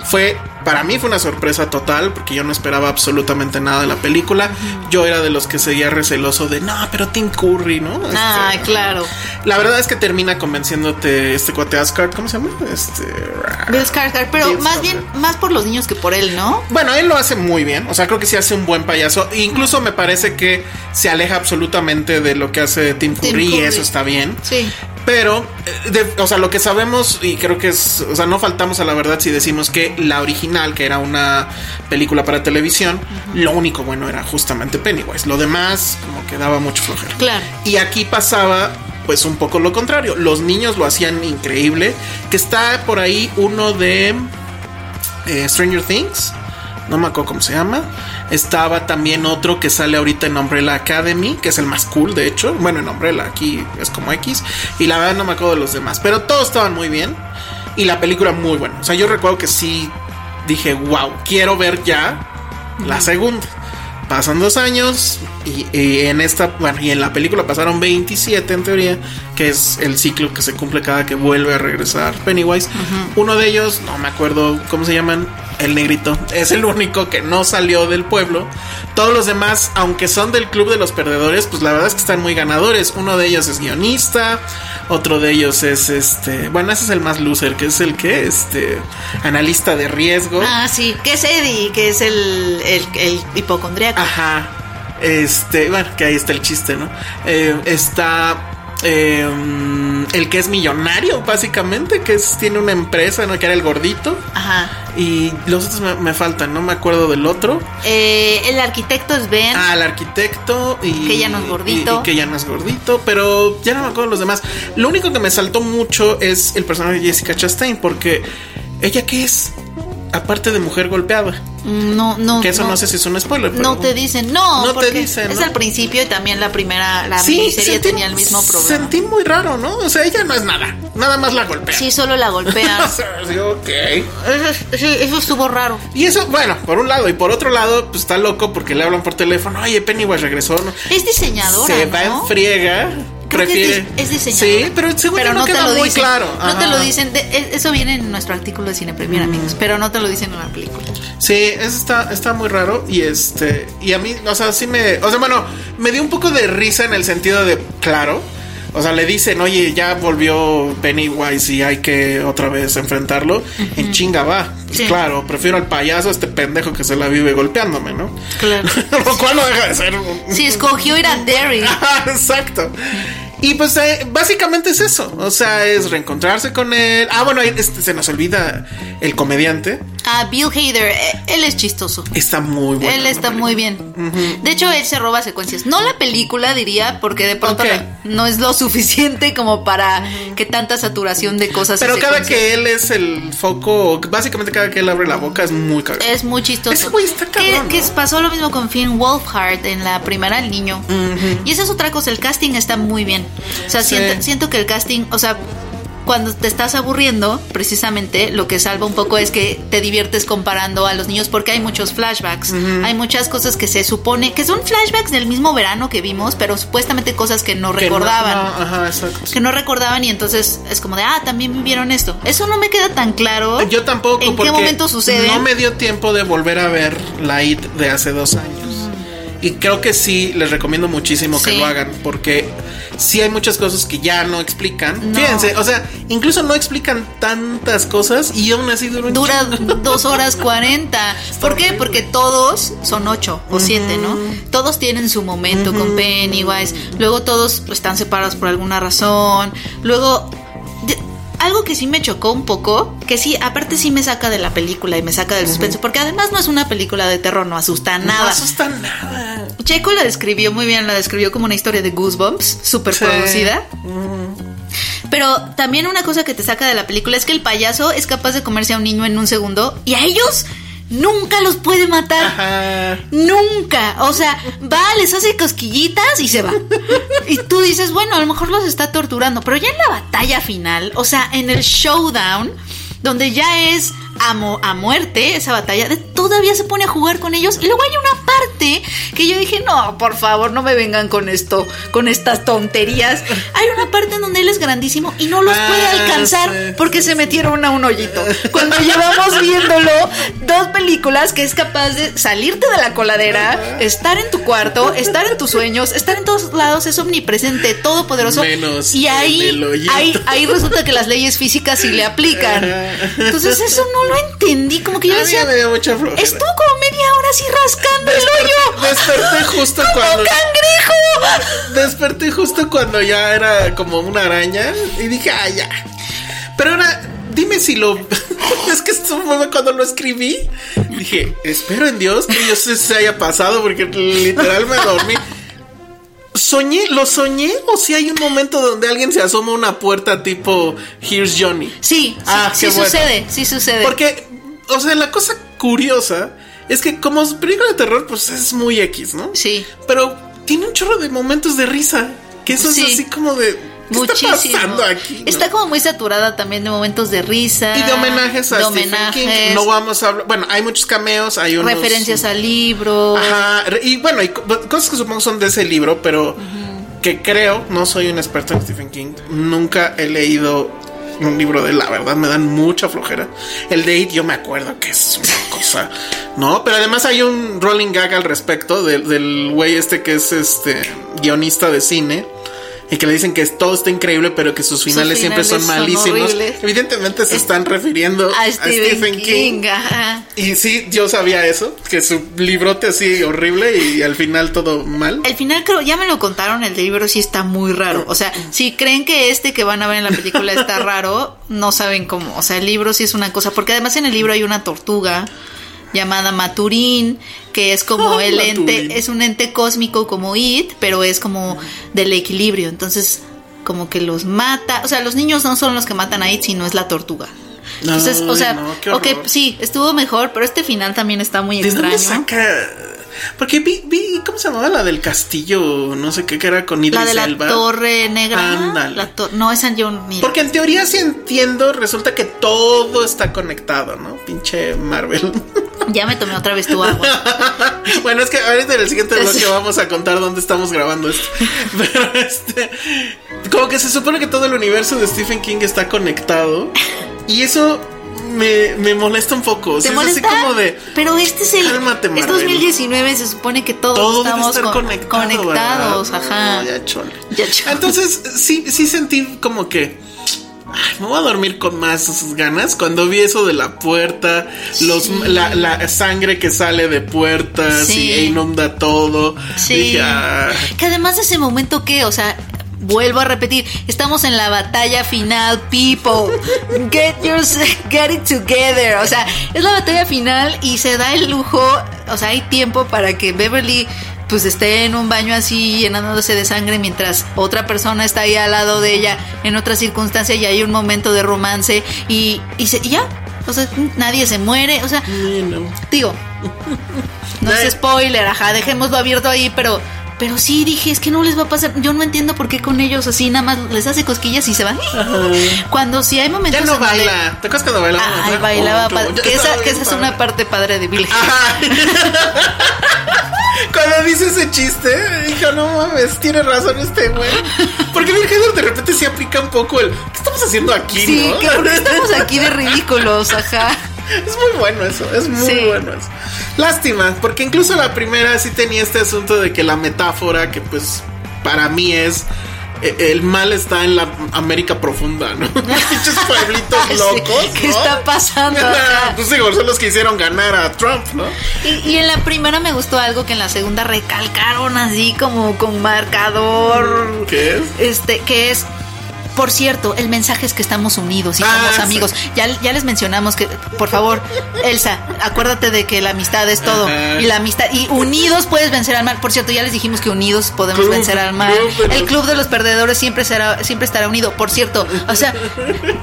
Fue, para mí fue una sorpresa total porque yo no esperaba absolutamente nada de la película. Yo era de los que seguía receloso de, no, pero Tim Curry, ¿no? Ah, Este, claro. La verdad es que termina convenciéndote este cuate Asgard, ¿cómo se llama? Este... Bill Skarsgård, pero Bill más bien, más por los niños que por él, ¿no? Bueno, él lo hace muy bien. O sea, creo que sí hace un buen payaso. Incluso me parece que se aleja absolutamente de lo que hace Tim Tim Curry, y eso está bien. Sí. Pero, eh, de- o sea, lo que sabemos, y creo que es, o sea, no faltamos a la verdad si decimos que la original, que era una película para televisión, lo único bueno era justamente Pennywise. Lo demás, como que daba mucho flojera. Claro. Y aquí pasaba, pues, un poco lo contrario. Los niños lo hacían increíble. Que está por ahí uno de eh, Stranger Things. No me acuerdo cómo se llama. Estaba también otro que sale ahorita en Umbrella Academy, que es el más cool, de hecho. Bueno, en Umbrella aquí es como X. Y la verdad no me acuerdo de los demás. Pero todos estaban muy bien. Y la película muy buena. O sea, yo recuerdo que sí dije, wow, quiero ver ya la segunda. Pasan dos años y, y en esta, bueno, y en la película pasaron 27 en teoría, que es el ciclo que se cumple cada que vuelve a regresar Pennywise. Uno de ellos, no me acuerdo cómo se llaman, el negrito, es el único que no salió del pueblo. Todos los demás, aunque son del club de los perdedores, pues la verdad es que están muy ganadores. Uno de ellos es guionista, otro de ellos es este, bueno, ese es el más loser, que es el que, este, analista de riesgo. Ah, sí, que es Eddie, que es el, el, el hipocondriaco. Ajá. Este, bueno, que ahí está el chiste, ¿no? Eh, está eh, el que es millonario, básicamente, que es, tiene una empresa, ¿no? Que era el gordito. Ajá. Y los otros me, me faltan, no me acuerdo del otro. Eh, el arquitecto es Ben. Ah, el arquitecto y. Que ya no es gordito. Y, y que ya no es gordito, pero ya no me acuerdo de los demás. Lo único que me saltó mucho es el personaje de Jessica Chastain, porque. ¿Ella qué es? Aparte de mujer golpeada. No, no. Que eso no, sé si es un spoiler, pero. No te dicen, no, No te dicen, es ¿no? al principio y también la primera, la Sí, miniserie sentí- tenía el mismo problema. Sentí muy raro, ¿no? O sea, ella no es nada. Nada más la golpea. Sí, solo la. O sea, sí, ok. eso, sí, eso estuvo raro. Y eso, bueno, por un lado. Y por otro lado, pues está loco porque le hablan por teléfono. Oye, Pennywise regresó. ¿no? Es diseñadora, Se va en friega. Prefiere. es, dis- es diseñadora. Sí, pero yo no, te lo muy dicen. claro. No te Ajá. lo dicen. de- e- eso viene en nuestro artículo de Cine Premier, amigos. Pero no te lo dicen en la película. Sí, eso está, está muy raro. Y este. Y a mí, o sea, sí me. O sea, bueno, me dio un poco de risa en el sentido de. Claro. O sea, le dicen, oye, ya volvió Pennywise y hay que otra vez enfrentarlo. En chinga va. Pues Sí. claro, prefiero al payaso a este pendejo que se la vive golpeándome, ¿no? Claro. Lo cual no deja de ser un, Sí, escogió ir a Derry. Exacto. Y pues eh, básicamente es eso. O sea, es reencontrarse con él. Ah, bueno, este, se nos olvida el comediante. A Bill Hader, eh, él es chistoso. Está muy bueno. él está muy bien. De hecho, él se roba secuencias. No la película, diría, porque de pronto no es lo suficiente como para que tanta saturación de cosas. Pero cada que él es el foco, básicamente cada que él abre la boca es muy cagado. Es muy chistoso. Ese güey está que, cabrón, que ¿no? pasó lo mismo con Finn Wolfhard en la primera, el niño. Y esa es otra cosa, el casting está muy bien. O sea, Sí. siento, siento que el casting, o sea, cuando te estás aburriendo, precisamente lo que salva un poco es que te diviertes comparando a los niños porque hay muchos flashbacks. Hay muchas cosas que se supone que son flashbacks del mismo verano que vimos, pero supuestamente cosas que no Que recordaban. no, ajá, exacto. Que no recordaban y entonces es como de, ah, también vivieron esto. Eso no me queda tan claro. Yo tampoco. ¿En qué momento sucede? No me dio tiempo de volver a ver la IT de hace dos años. Y creo que sí, les recomiendo muchísimo que lo hagan, porque sí hay muchas cosas que ya no explican. No. Fíjense, o sea, incluso no explican tantas cosas y aún así dura un Dura dos horas cuarenta. ¿Por qué? Porque todos son ocho o siete, ¿no? Todos tienen su momento con Pennywise. Luego todos están separados por alguna razón. Luego, algo que sí me chocó un poco, que sí, aparte sí me saca de la película y me saca del suspenso, porque además no es una película de terror, no asusta No nada. asusta nada. Checo la describió muy bien, la describió como una historia de Goosebumps, súper Sí. producida. Pero también una cosa que te saca de la película es que el payaso es capaz de comerse a un niño en un segundo y a ellos nunca los puede matar. Ajá. Nunca. O sea, va, les hace cosquillitas y se va. Y tú dices, bueno, a lo mejor los está torturando. Pero ya en la batalla final, o sea, en el showdown, donde ya es a, mo- a muerte esa batalla, de- todavía se pone a jugar con ellos. Y luego hay una parte que yo dije, no, por favor, no me vengan con esto, con estas tonterías. Hay una parte en donde él es grandísimo y no los puede Ah, alcanzar sí. porque se metieron a un hoyito. Cuando llevamos viéndolo dos películas que es capaz de salirte de la coladera, estar en tu cuarto, estar en tus sueños, estar en todos lados, es omnipresente, todopoderoso. Menos y ahí, ahí, ahí resulta que las leyes físicas sí le aplican. Entonces eso no lo entendí, como que yo A mí decía, me dio mucha flojera. estuvo como media hora así rascando el hoyo. Desperté justo ¡Como cuando. cangrejo! Desperté justo cuando ya era como una araña y dije, ah, ya. Pero ahora, dime si lo. es que esto fue cuando lo escribí. Dije, espero en Dios que yo se haya pasado porque literal me dormí. Soñé, lo soñé o si hay un momento donde alguien se asoma a una puerta tipo Here's Johnny. Sí, sí, Ah, sí qué bueno. sucede, sí sucede. Porque, o sea, la cosa curiosa es que como película de terror, pues es muy X, ¿no? Sí. Pero tiene un chorro de momentos de risa. Que eso Sí. es así como de. ¿Qué Muchísimo. está pasando aquí? no? Está como muy saturada también de momentos de risa. y de homenajes a de Stephen King. No vamos a hablar. Bueno, hay muchos cameos, hay unos. referencias al libro. Ajá. Y bueno, hay co- cosas que supongo son de ese libro, pero que creo, no soy un experto en Stephen King. Nunca he leído un libro de él, la verdad, me dan mucha flojera. El de It, yo me acuerdo que es una cosa, ¿no? Pero además hay un rolling gag al respecto del, del güey este que es este guionista de cine. Y que le dicen que todo está increíble, pero que sus finales, siempre son malísimos. horribles. Evidentemente se Es- están refiriendo a Stephen, King. y sí, yo sabía eso, que su librote así horrible y al final todo mal. El final creo, ya me lo contaron, el libro sí está muy raro. O sea, si creen que este que van a ver en la película está raro, no saben cómo. O sea, el libro sí es una cosa, porque además en el libro hay una tortuga llamada Maturín, que es como el ente, es un ente cósmico como It, pero es como del equilibrio. Entonces, como que los mata. O sea, los niños no son los que matan a It, sino es la tortuga. Entonces, o sea, no, ok, sí, estuvo mejor, pero este final también está muy ¿De extraño. dónde saca? Porque vi, vi, ¿cómo se llamaba? La del castillo, no sé qué, que era con Idris La de la Elba. torre negra. Ándale. La to- no, esa yo ni. Porque en teoría si entiendo, resulta que todo está conectado, ¿no? Pinche Marvel. Ya me tomé otra vez tu agua. bueno, es que ahorita en el siguiente bloque vamos a contar dónde estamos grabando esto. Pero este. Como que se supone que todo el universo de Stephen King está conectado. Y eso me, me molesta un poco. ¿Te Sí, molesta? Es así como de. Pero este es el. Cálmate, es Marvel. 2019, se supone que todos Todo debe estamos estar con- conectado, conectados. ¿verdad? Ajá. No, ya chole. Ya chole. Entonces, sí, sí sentí como que. Ay, me voy a dormir con más ganas cuando vi eso de la puerta, los, la, la sangre que sale de puertas Sí. y e inunda todo. Sí. Dije, ah, Que además de ese momento que, o sea, vuelvo a repetir, estamos en la batalla final, people. Get your get it together. O sea, es la batalla final y se da el lujo, o sea, hay tiempo para que Beverly pues esté en un baño así llenándose de sangre mientras otra persona está ahí al lado de ella en otra circunstancia y hay un momento de romance y, y, se- y ya. O sea, nadie se muere. O sea, no. Digo, no es spoiler, ajá, dejémoslo abierto ahí, pero pero sí dije, es que no les va a pasar. Yo no entiendo por qué con ellos así nada más les hace cosquillas y se van. Cuando sí hay momentos Ya no baila. ¿Te acuerdas cuando bailaba? Ay, Ajá. bailaba Oh, Que esa, que esa es una parte padre de Bill. Cuando dice ese chiste, dijo, no mames, tiene razón este güey. Porque Bill Hader de repente se aplica un poco el, ¿qué estamos haciendo aquí, Sí, no? que porque estamos aquí de ridículos, ajá. Es muy bueno eso, es muy Sí. bueno eso. Lástima, porque incluso la primera sí tenía este asunto de que la metáfora, que pues para mí es eh, el mal está en la América profunda, ¿no? Pinches pueblitos Sí, locos. ¿qué ¿no? está pasando acá? pues digo, son los que hicieron ganar a Trump, ¿no? Y, y en la primera me gustó algo que en la segunda recalcaron así como con marcador. ¿Qué es? Este, que es. Por cierto, el mensaje es que estamos unidos y Ah, somos sí. amigos. Ya, ya les mencionamos que, por favor, Elsa, acuérdate de que la amistad es todo. Ajá. Y la amistad, y unidos puedes vencer al mal. Por cierto, ya les dijimos que unidos podemos Club- vencer al mal. club El club de los perdedores siempre será, siempre estará unido. Por cierto, o sea,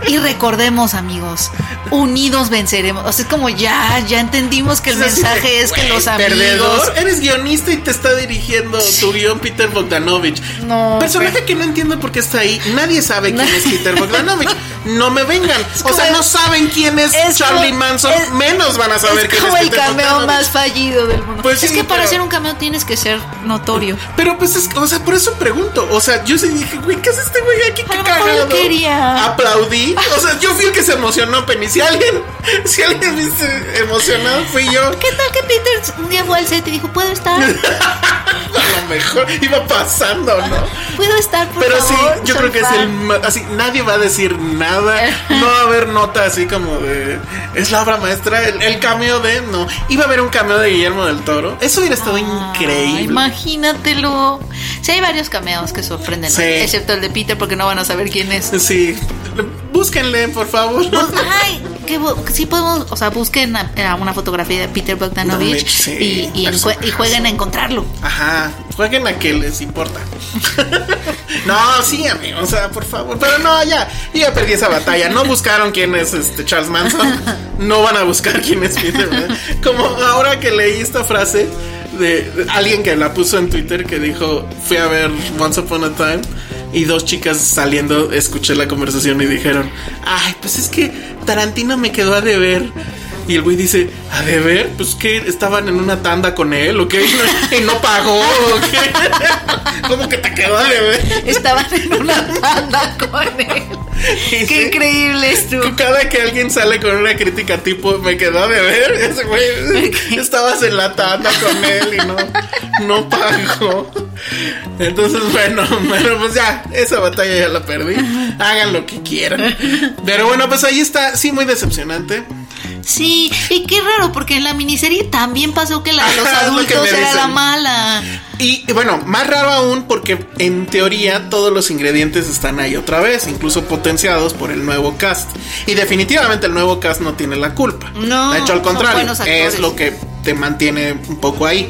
y recordemos, amigos, unidos venceremos. O sea, es como ya, ya entendimos que el mensaje es que los amigos. Perdedor, eres guionista y te está dirigiendo tu guion Peter Bogdanovich. No, Personaje que no entiendo por qué está ahí. Nadie sabe quién No. es Peter Bogdanovich. No me vengan. O como sea, el- no saben quién es, es Charlie como- Manson. es- menos van a saber es quién como es el Peter cameo Bogdanovich. más fallido del mundo. Pues es que para hacer un cameo tienes que ser notorio. Pero pues es, o sea, por eso pregunto. O sea, yo sí dije, güey, ¿qué hace este güey aquí? ¿Qué cagado? quería. Aplaudí. O sea, yo fui el que se emocionó, Penny. Si alguien, si alguien viste emocionado, fui yo. ¿Qué tal que Peter un día fue al set y dijo, ¿puedo estar? A lo mejor iba pasando, ¿no? ¿Puedo estar, por Pero sí, yo creo que es fan". el así, nadie va a decir nada, no va a haber nota así como de es la obra maestra, el, el cameo de no, iba a haber un cameo de Guillermo del Toro, eso hubiera estado Ah, increíble. imagínatelo. Sí, hay varios cameos que sorprenden, excepto el de Peter porque no van a saber quién es. Sí, búsquenle, por favor. Ay, que sí podemos, o sea, busquen a- a una fotografía de Peter Bogdanovich Sí, y, y, y jueguen a encontrarlo. Ajá, jueguen a que les importa. no, sí, amigo, o sea, por favor. Pero no, ya, ya perdí esa batalla. No buscaron quién es este Charles Manson. No van a buscar quién es Peter. Como ahora que leí esta frase de, de alguien que la puso en Twitter que dijo, fui a ver Once Upon a Time. Y dos chicas saliendo, escuché la conversación y dijeron, ay, pues es que Tarantino me quedó a deber. Y el güey dice, ¿a deber? Pues que estaban en una tanda con él, ¿o qué? Y no pagó, ¿o qué? ¿Cómo que te quedó a deber? Estaban en una tanda con él. Y Qué sí, increíble estuvo. Cada que alguien sale con una crítica tipo, me quedó a deber, ese güey, estabas en la tanda con él y no, no pagó. Entonces, bueno, bueno, pues ya, esa batalla ya la perdí. Hagan lo que quieran. Pero bueno, pues ahí está, sí, muy decepcionante. Sí, y qué raro, porque en la miniserie también pasó que la los adultos era dicen. la mala. Y bueno, más raro aún porque en teoría todos los ingredientes están ahí otra vez, incluso potenciados por el nuevo cast. Y definitivamente el nuevo cast no tiene la culpa. No, de hecho al contrario, es lo que te mantiene un poco ahí.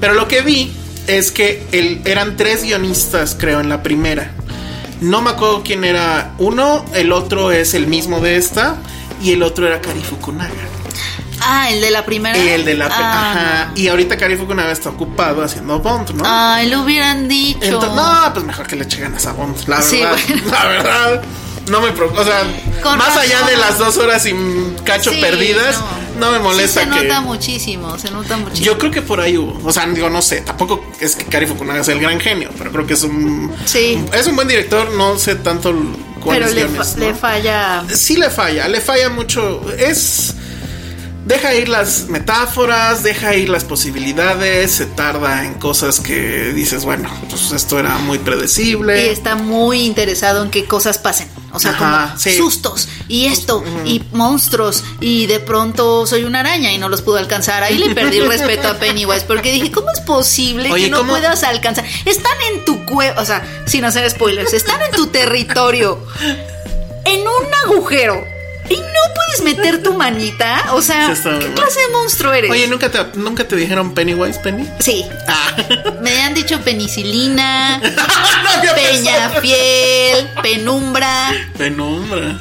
Pero lo que vi es que el, eran tres guionistas, creo, en la primera. No me acuerdo quién era uno, el otro es el mismo de esta y el otro era Kari Fukunaga. Ah, el de la primera. El de la... Ah, ajá. Y ahorita Kari Fukunaga está ocupado haciendo Bond, ¿no? Ay, lo hubieran dicho. Entonces, no, pues mejor que le eche ganas a Bond. La Sí, verdad. bueno. La verdad. No me preocupa. O sea, Con más razón. allá de las dos horas y cacho Sí, perdidas, no, me molesta Sí, se que. nota muchísimo, se nota muchísimo. Yo creo que por ahí hubo. O sea, digo, no sé. Tampoco es que Kari Fukunaga sea el gran genio, pero creo que es un. Sí. Es un buen director. No sé tanto Pero le, fa- le falla. Sí le falla, le falla mucho. Es. Deja ir las metáforas, deja ir las posibilidades, se tarda en cosas que dices, bueno, pues esto era muy predecible. Y está muy interesado en qué cosas pasen. O sea, Ajá, como sí. sustos y esto y monstruos y de pronto soy una araña y no los puedo alcanzar. Ahí le perdí el respeto a Pennywise porque dije, ¿cómo es posible Oye, que no ¿cómo? puedas alcanzar? Están en tu cueva, o sea, sin hacer spoilers, están en tu territorio, en un agujero. Y no puedes meter tu manita, o sea, ¿qué clase de monstruo eres? Oye, ¿nunca te, ¿nunca te dijeron Pennywise, Penny? sí, Ah. me han dicho penicilina. Peñafiel, Penumbra, Penumbra.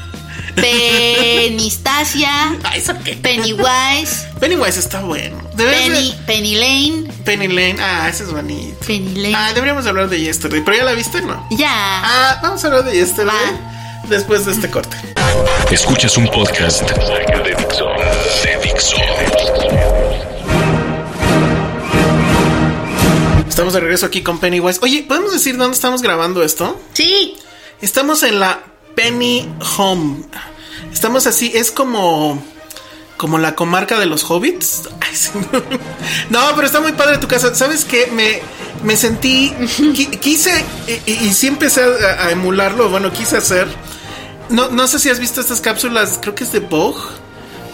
Penistasia, ¿eso qué? Pennywise, Pennywise está bueno. Penny, de- Penny Lane, Penny Lane. Ah, ese es bonito. Penny Lane. Ah, deberíamos hablar de Yesterday. ¿Pero ya la viste? No. ya. Ah, vamos a hablar de Yesterday. Va. Después de este corte. Escuchas un podcast de Dixo. De Dixo. Estamos de regreso aquí con Pennywise. Oye, ¿podemos decir dónde estamos grabando esto? Sí. Estamos en la Penny Home. Estamos así, es como. Como la comarca de los hobbits. Ay, sí. No, pero está muy padre tu casa. ¿Sabes qué? Me, me sentí. qui- Quise. Y, y- y sí empecé a, a emularlo. Bueno, quise hacer. No, no sé si has visto estas cápsulas. Creo que es de Vogue.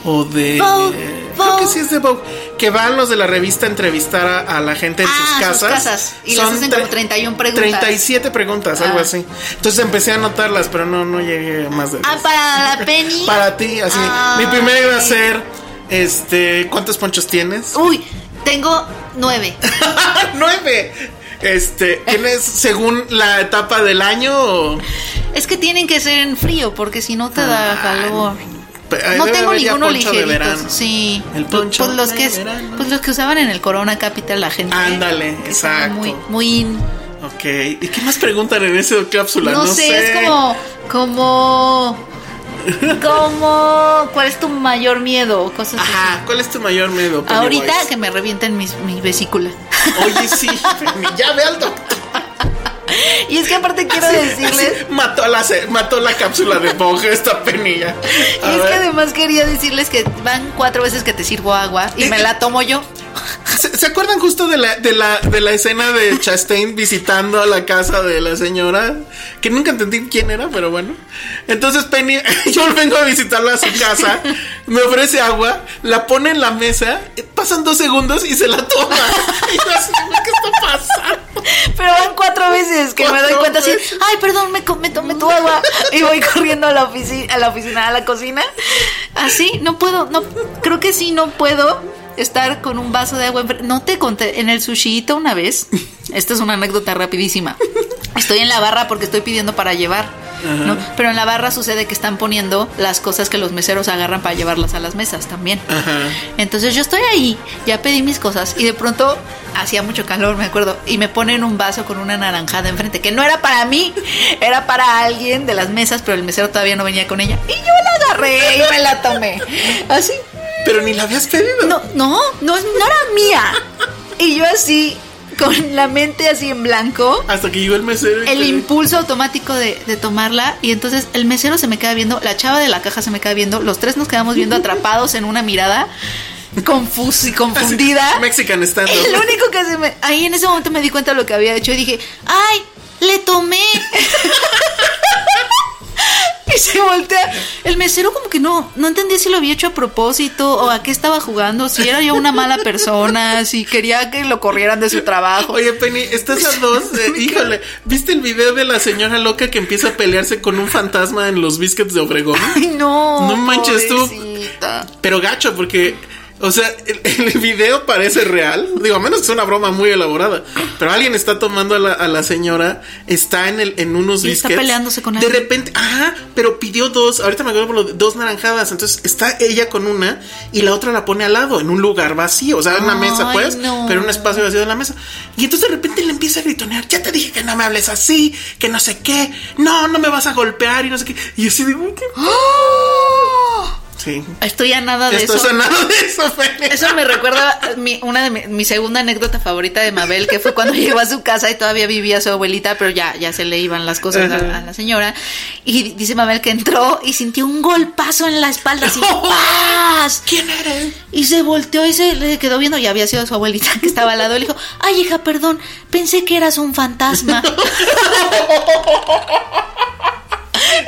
O de. Vogue, creo que Vogue. sí es de Vogue. Que van los de la revista a entrevistar a, a la gente en Ah, sus sus casas. casas. Y les hacen como 31 preguntas. 37 preguntas, algo Ah. así. Entonces empecé a anotarlas, pero no, no llegué a más de Ah, para la Penny. Para ti, así. Mi primera iba a ser, este, ¿cuántos ponchos tienes? Uy, tengo nueve. Nueve. Este, ¿tienes según la etapa del año? o- Es que tienen que ser en frío porque si no te da Ah, calor. Ahí No tengo ninguno ligerito. verano. Sí. El poncho pues los de que pues los que usaban en el Corona Capital la gente. Ándale, exacto. Muy, muy in. Ok. ¿Y qué más preguntan en esa cápsula? No, sé, es como, como, como, ¿cuál es tu mayor miedo? Cosas así. Ajá, ¿cuál es tu mayor miedo? Ahorita Pennywise? que me revienten mis, mi vesícula. Oye, sí, ya ve al doctor. Y es que aparte quiero Así- decirles, así, mató, la, mató la cápsula de Vogue esta penilla. y es que además quería decirles que van cuatro veces que te sirvo agua y me la tomo yo. ¿Se, se acuerdan justo de la, de la, de la escena de Chastain visitando a la casa de la señora? Que nunca entendí quién era, pero bueno. Entonces Penny, yo vengo a visitarla a su casa, me ofrece agua, la pone en la mesa, pasan dos segundos y se la toma. Y yo así, ¿qué está pasando? Pero van cuatro veces que me doy Cuatro cuenta así, veces. ay, perdón, me, me tomé tu agua y voy corriendo a la oficina, a la oficina, a la cocina. Así, no puedo, no, creo que sí, no puedo estar con un vaso de agua. enfre- No te conté, en el sushito una vez, esta es una anécdota rapidísima. Estoy en la barra porque estoy pidiendo para llevar, ¿no? Pero en la barra sucede que están poniendo las cosas que los meseros agarran para llevarlas a las mesas también. Entonces yo estoy ahí, ya pedí mis cosas y de pronto hacía mucho calor, me acuerdo, y me ponen un vaso con una naranjada enfrente, que no era para mí, era para alguien de las mesas, pero el mesero todavía no venía con ella. Y yo la agarré y me la tomé. Así. Pero ni la habías pedido. No, no, no, no era mía. Y yo así, con la mente así en blanco. Hasta que llegó el mesero. El impulso automático de, de tomarla y entonces el mesero se me queda viendo, la chava de la caja se me queda viendo, los tres nos quedamos viendo atrapados en una mirada confus y confundida. Mexican stand El único que se me... Ahí en ese momento me di cuenta de lo que había hecho y dije, ¡ay! ¡Le tomé! y se voltea. El mesero como que no, no entendía si lo había hecho a propósito o a qué estaba jugando, si era yo una mala persona, si quería que lo corrieran de su trabajo. Oye, Penny, estás a dos. de- híjole, ¿viste el video de la señora loca que empieza a pelearse con un fantasma en los biscuits de Obregón? Ay, no. No manches tú. Pero gacho, porque, o sea, el, el video parece real. Digo, a menos que sea una broma muy elaborada. Pero alguien está tomando a la, a la señora, está en el, en unos Y está biscuits. peleándose con De alguien. repente, ajá, pero pidió dos. Ahorita me acuerdo por lo de dos naranjadas. Entonces está ella con una y la otra la pone al lado, en un lugar vacío. O sea, en una mesa, pues, no. pero un espacio vacío de la mesa. Y entonces de repente le empieza a gritonear: Ya te dije que no me hables así, que no sé qué. No, no me vas a golpear y no sé qué. Y así digo, ¿qué? ¡Oh! Sí. Estoy a nada de eso. es a nada de eso. Eso me recuerda mi- una de mi, mi segunda anécdota favorita de Mabel, que fue cuando llegó a su casa y todavía vivía su abuelita, pero ya, ya se le iban las cosas a, a la señora. Y dice Mabel que entró y sintió un golpazo en la espalda, así, ¡paz! ¿Quién eres? Y se volteó y se le quedó viendo y había sido su abuelita que estaba al lado. Y le dijo, ay hija, perdón, pensé que eras un fantasma.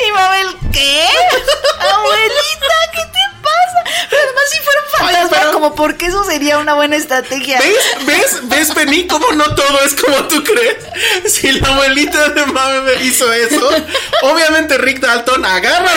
y Mabel, ¿qué? Abuelita, ¿qué te pasa? Pero además si fuera un Ay, fantasma, pero- como porque eso sería una buena estrategia. ¿Ves? ¿Ves? ¿Ves, Penny? ¿Cómo no todo es como tú crees? Si la abuelita de Mame hizo eso, obviamente Rick Dalton agarra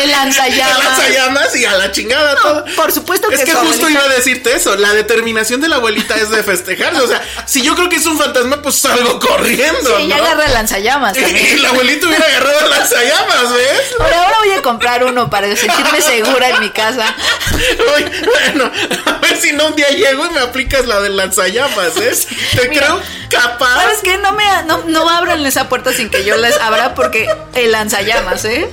El lanzallamas. el lanzallamas y a la chingada todo. Por supuesto que Es que justo abuelita- iba a decirte eso. La determinación de la abuelita es de festejarse. O sea, si yo creo que es un fantasma, pues salgo corriendo. Sí, ella ¿no? agarra el lanzallamas Y la abuelita hubiera agarrado el lanzallamas, ¿ves? Ahora, ahora voy a comprar uno para sentirme segura en mi casa. Uy, bueno, a ver si no un día llego y me aplicas la del lanzallamas, ¿eh? Te Mira, creo capaz. ¿Sabes qué? No me no, no abran esa puerta sin que yo les abra porque el lanzallamas, ¿eh?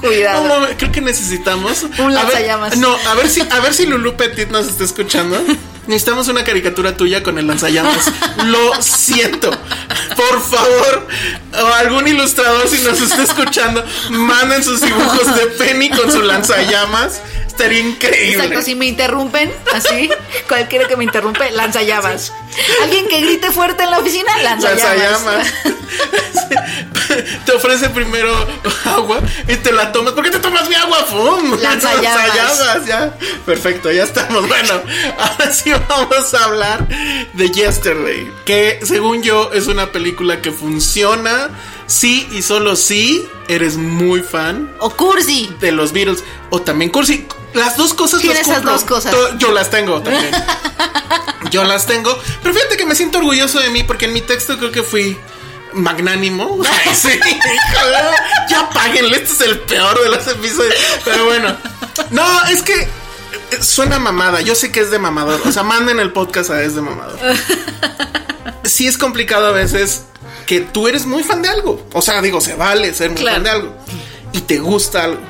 No, Cuidado. creo que necesitamos Un A ver- lanzallamas. no, a ver si a ver si Lulu Petit nos está escuchando. Necesitamos una caricatura tuya con el lanzallamas. Lo siento. Por favor, o algún ilustrador si nos está escuchando, manden sus dibujos de Penny con su lanzallamas. Estaría increíble. Exacto, si me interrumpen, así, cualquiera que me interrumpe, lanzallamas. Alguien que grite fuerte en la oficina, lanzallamas. Lanzallamas. te ofrece primero agua y te la tomas. ¿Por qué te tomas mi agua? ¡Fum! Lanzallamas. Lanzallamas, ya. Perfecto, ya estamos. Bueno, ahora sí vamos a hablar de Yesterday. Que según yo es una película que funciona. Sí y solo sí eres muy fan O cursi. de los Beatles. O también Cursi. Las dos cosas las esas dos cosas. Yo las tengo también. yo las tengo. Pero fíjate que me siento orgulloso de mí porque en mi texto creo que fui magnánimo. Ay, sí, ya páguenle. Este es el peor de los episodios. Pero bueno. No, es que eh, suena mamada. Yo sé que es de mamador. O sea, manden el podcast a es de mamador. Sí es complicado a veces que tú eres muy fan de algo. O sea, digo, se vale ser muy Claro. fan de algo. Y te gusta algo.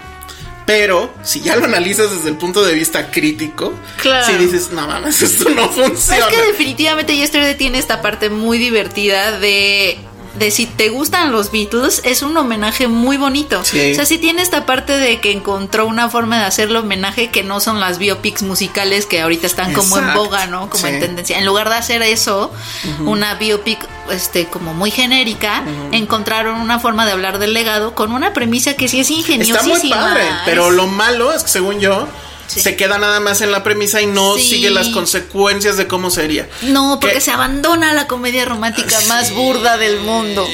Pero si ya lo analizas desde el punto de vista crítico, Claro. si dices, no mames, esto no Es funciona. que definitivamente Yesterday tiene esta parte muy divertida de de si te gustan los Beatles, es un homenaje muy bonito. Sí. O sea, sí tiene esta parte de que encontró una forma de hacerle homenaje que no son las biopics musicales que ahorita están como en boga, ¿no? Como Sí. en tendencia. En lugar de hacer eso, una biopic este como muy genérica, encontraron una forma de hablar del legado con una premisa que sí es Está ingeniosísima. muy padre, pero lo malo es que según yo Sí. se queda nada más en la premisa y no Sí. sigue las consecuencias de cómo sería. No, porque Que- se abandona la comedia romántica más burda del mundo.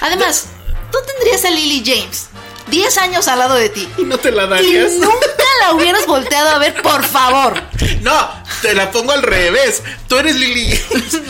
Además, tú tendrías a Lily James 10 años al lado de ti. y no te la Y darías. nunca la hubieras volteado a ver, por favor. No, te la pongo al revés. Tú eres Lily.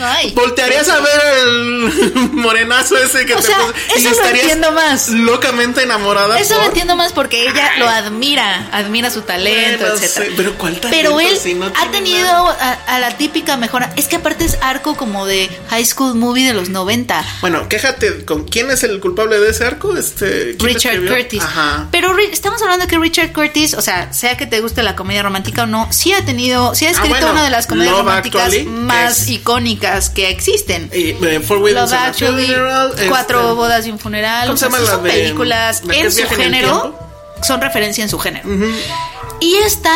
Ay. Voltearías a ver el morenazo ese que O te sea, y eso lo estarías entiendo más. Locamente enamorada. Eso lo entiendo más porque ella lo admira, admira su talento, Bueno, etcétera. pero ¿cuál talento Pero él si no ha tenido a, a la típica mejora. Es que aparte es arco como de High School Movie de los 90. Bueno, quéjate con quién es el culpable de ese arco, este ¿quién lo Richard? Curtis. Ajá. Pero estamos hablando que Richard Curtis, o sea, sea que te guste la comedia romántica o no, sí ha tenido, sí ha escrito Ah, bueno, una de las comedias Love románticas Actually, más es- icónicas que existen. Y, eh, Four Love Actually, Funeral, Cuatro este, bodas y un funeral. ¿Cómo o se sea, llama la son de- películas la en su en género, son referencia en su género. Y esta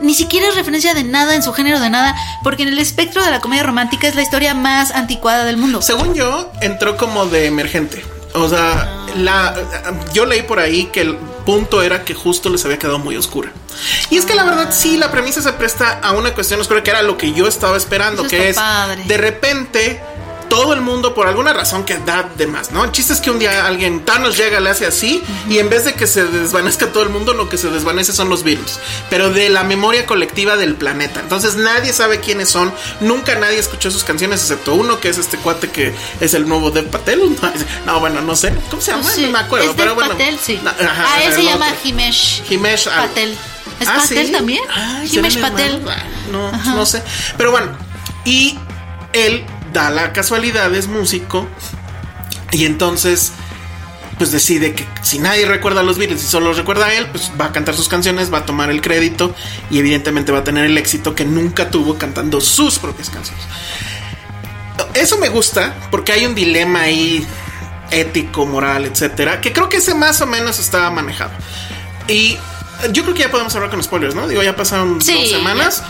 ni siquiera es referencia de nada en su género de nada, porque en el espectro de la comedia romántica es la historia más anticuada del mundo. Según yo, entró como de emergente. O sea, la, yo leí por ahí que punto era que justo les había quedado muy oscura. Y es que la verdad sí, la premisa se presta a una cuestión oscura que era lo que yo estaba esperando, Eso que es padre. de repente todo el mundo por alguna razón que da de más, ¿no? El chiste es que un día alguien Thanos llega, le hace así y en vez de que se desvanezca todo el mundo, lo que se desvanece son los virus, pero de la memoria colectiva del planeta. Entonces nadie sabe quiénes son, nunca nadie escuchó sus canciones excepto uno que es este cuate que es el nuevo Dev Patel. No, bueno, no sé, ¿cómo se llama? Sí, no me acuerdo, es pero Dev bueno. Patel, sí. No, ajá, ah, él el se llama otro. Himesh. Himesh algo. Patel. ¿Es Ah, Patel ¿sí? también? Ay, Himesh ¿serán Patel. Ah, No, no sé. Pero bueno, y él da la casualidad, es músico. Y entonces pues decide que si nadie recuerda a los Beatles y solo recuerda a él, pues va a cantar sus canciones, va a tomar el crédito y evidentemente va a tener el éxito que nunca tuvo cantando sus propias canciones. Eso me gusta porque hay un dilema ahí ético, moral, etcétera, que creo que ese más o menos estaba manejado. Y yo creo que ya podemos hablar con spoilers, ¿no? Digo, ya pasaron Sí, dos semanas.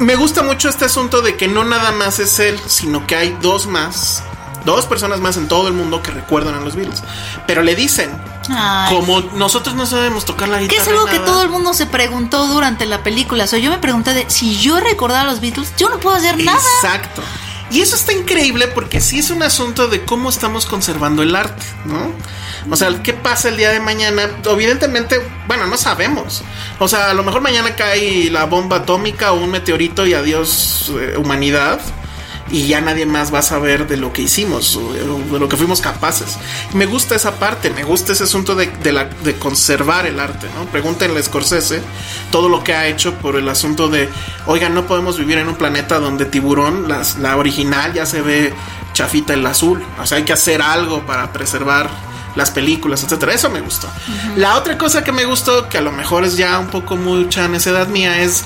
Me gusta mucho este asunto de que no nada más es él, sino que hay dos más, dos personas más en todo el mundo que recuerdan a los Beatles. Pero le dicen, Ay. como nosotros no sabemos tocar la guitarra. Que es algo que nada". todo el mundo se preguntó durante la película. O sea, yo me pregunté de si yo recordaba a los Beatles, yo no puedo hacer nada. Exacto. Y eso está increíble porque sí es un asunto de cómo estamos conservando el arte, ¿no? O sea, ¿qué pasa el día de mañana? Evidentemente, bueno, no sabemos. O sea, a lo mejor mañana cae la bomba atómica o un meteorito y adiós eh, humanidad. Y ya nadie más va a saber de lo que hicimos o de lo que fuimos capaces. Me gusta esa parte, me gusta ese asunto de, de la, de conservar el arte, ¿no? Pregúntenle a Scorsese todo lo que ha hecho por el asunto de, oigan, no podemos vivir en un planeta donde tiburón, las- la original ya se ve chafita el azul. O sea, hay que hacer algo para preservar las películas, etcétera. Eso me gustó. La otra cosa que me gustó, que a lo mejor es ya un poco mucha necedad mía, es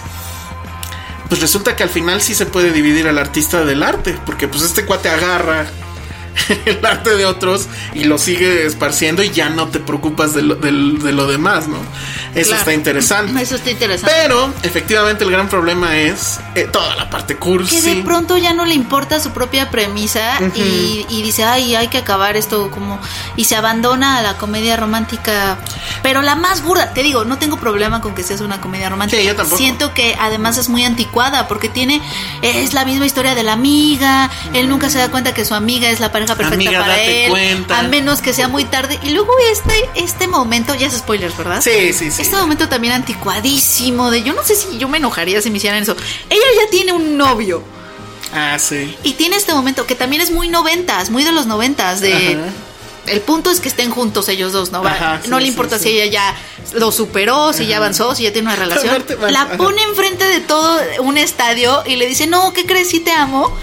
pues resulta que al final sí se puede dividir al artista del arte, porque pues este cuate agarra el arte de otros y lo sigue esparciendo y ya no te preocupas de lo, de lo demás, ¿no? Eso Claro. está interesante. Eso está interesante. Pero efectivamente el gran problema es eh, toda la parte cursi. que de pronto ya no le importa su propia premisa y, y dice, ay, hay que acabar esto como... Y se abandona a la comedia romántica, pero la más burda. Te digo, no tengo problema con que seas una comedia romántica. Sí, yo tampoco. Siento que además es muy anticuada porque tiene... Es la misma historia de la amiga, él nunca se da cuenta que su amiga es la pareja perfecta Amiga, para date él, cuenta. a menos que sea muy tarde. Y luego este, este momento, ya es spoilers, ¿verdad? Sí, sí, sí. Este momento también anticuadísimo de yo no sé si yo me enojaría si me hicieran eso. Ella ya tiene un novio. Ah, sí. Y tiene este momento que también es muy noventas, muy de los noventas, de... Ajá. El punto es que estén juntos ellos dos, ¿no? Ajá, sí, no le importa sí. si ella ya lo superó, si ya avanzó, si ya tiene una relación. La pone enfrente de todo un estadio y le dice, no, ¿qué crees? Sí te amo.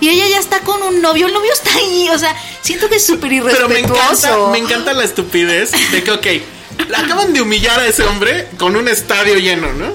Y ella ya está con un novio, el novio está ahí, o sea, siento que es súper Pero me encanta, irrespetuoso. me encanta la estupidez de que, ok, acaban de humillar a ese hombre con un estadio lleno, ¿no?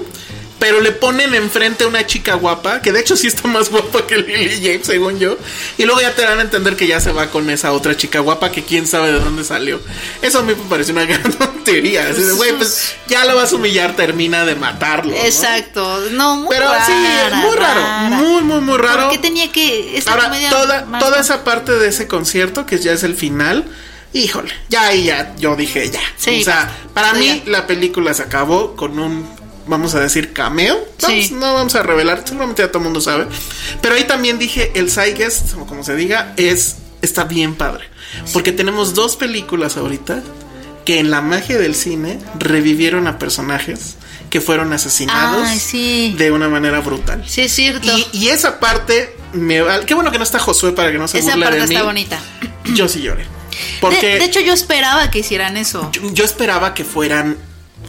Pero le ponen enfrente a una chica guapa, que de hecho sí está más guapa que Lily James, según yo. Y luego ya te dan a entender que ya se va con esa otra chica guapa que quién sabe de dónde salió. Eso a mí me parece una gran tontería. Así de, güey, pues ya lo vas a humillar, termina de matarlo. ¿no? Exacto, no, muy Pero rara, sí, muy raro, rara. muy, muy, muy raro. ¿Por qué tenía que esta Ahora, toda, toda esa parte de ese concierto, que ya es el final, híjole, ya ahí ya, yo dije ya. Sí, o sea, para mí ya. la película se acabó con un, vamos a decir, cameo. Vamos- Sí. No vamos a revelar, seguramente ya todo el mundo sabe. Pero ahí también dije, el o como se diga, es, está bien padre. Porque tenemos dos películas ahorita que en la magia del cine revivieron a personajes que fueron asesinados Ay, sí. de una manera brutal. Sí, es cierto. Y, y esa parte me. Qué bueno que no está Josué para que no se Esa burle parte de mí. está bonita. Yo sí lloré. De, Porque de hecho, yo esperaba que hicieran eso. yo, yo esperaba que fueran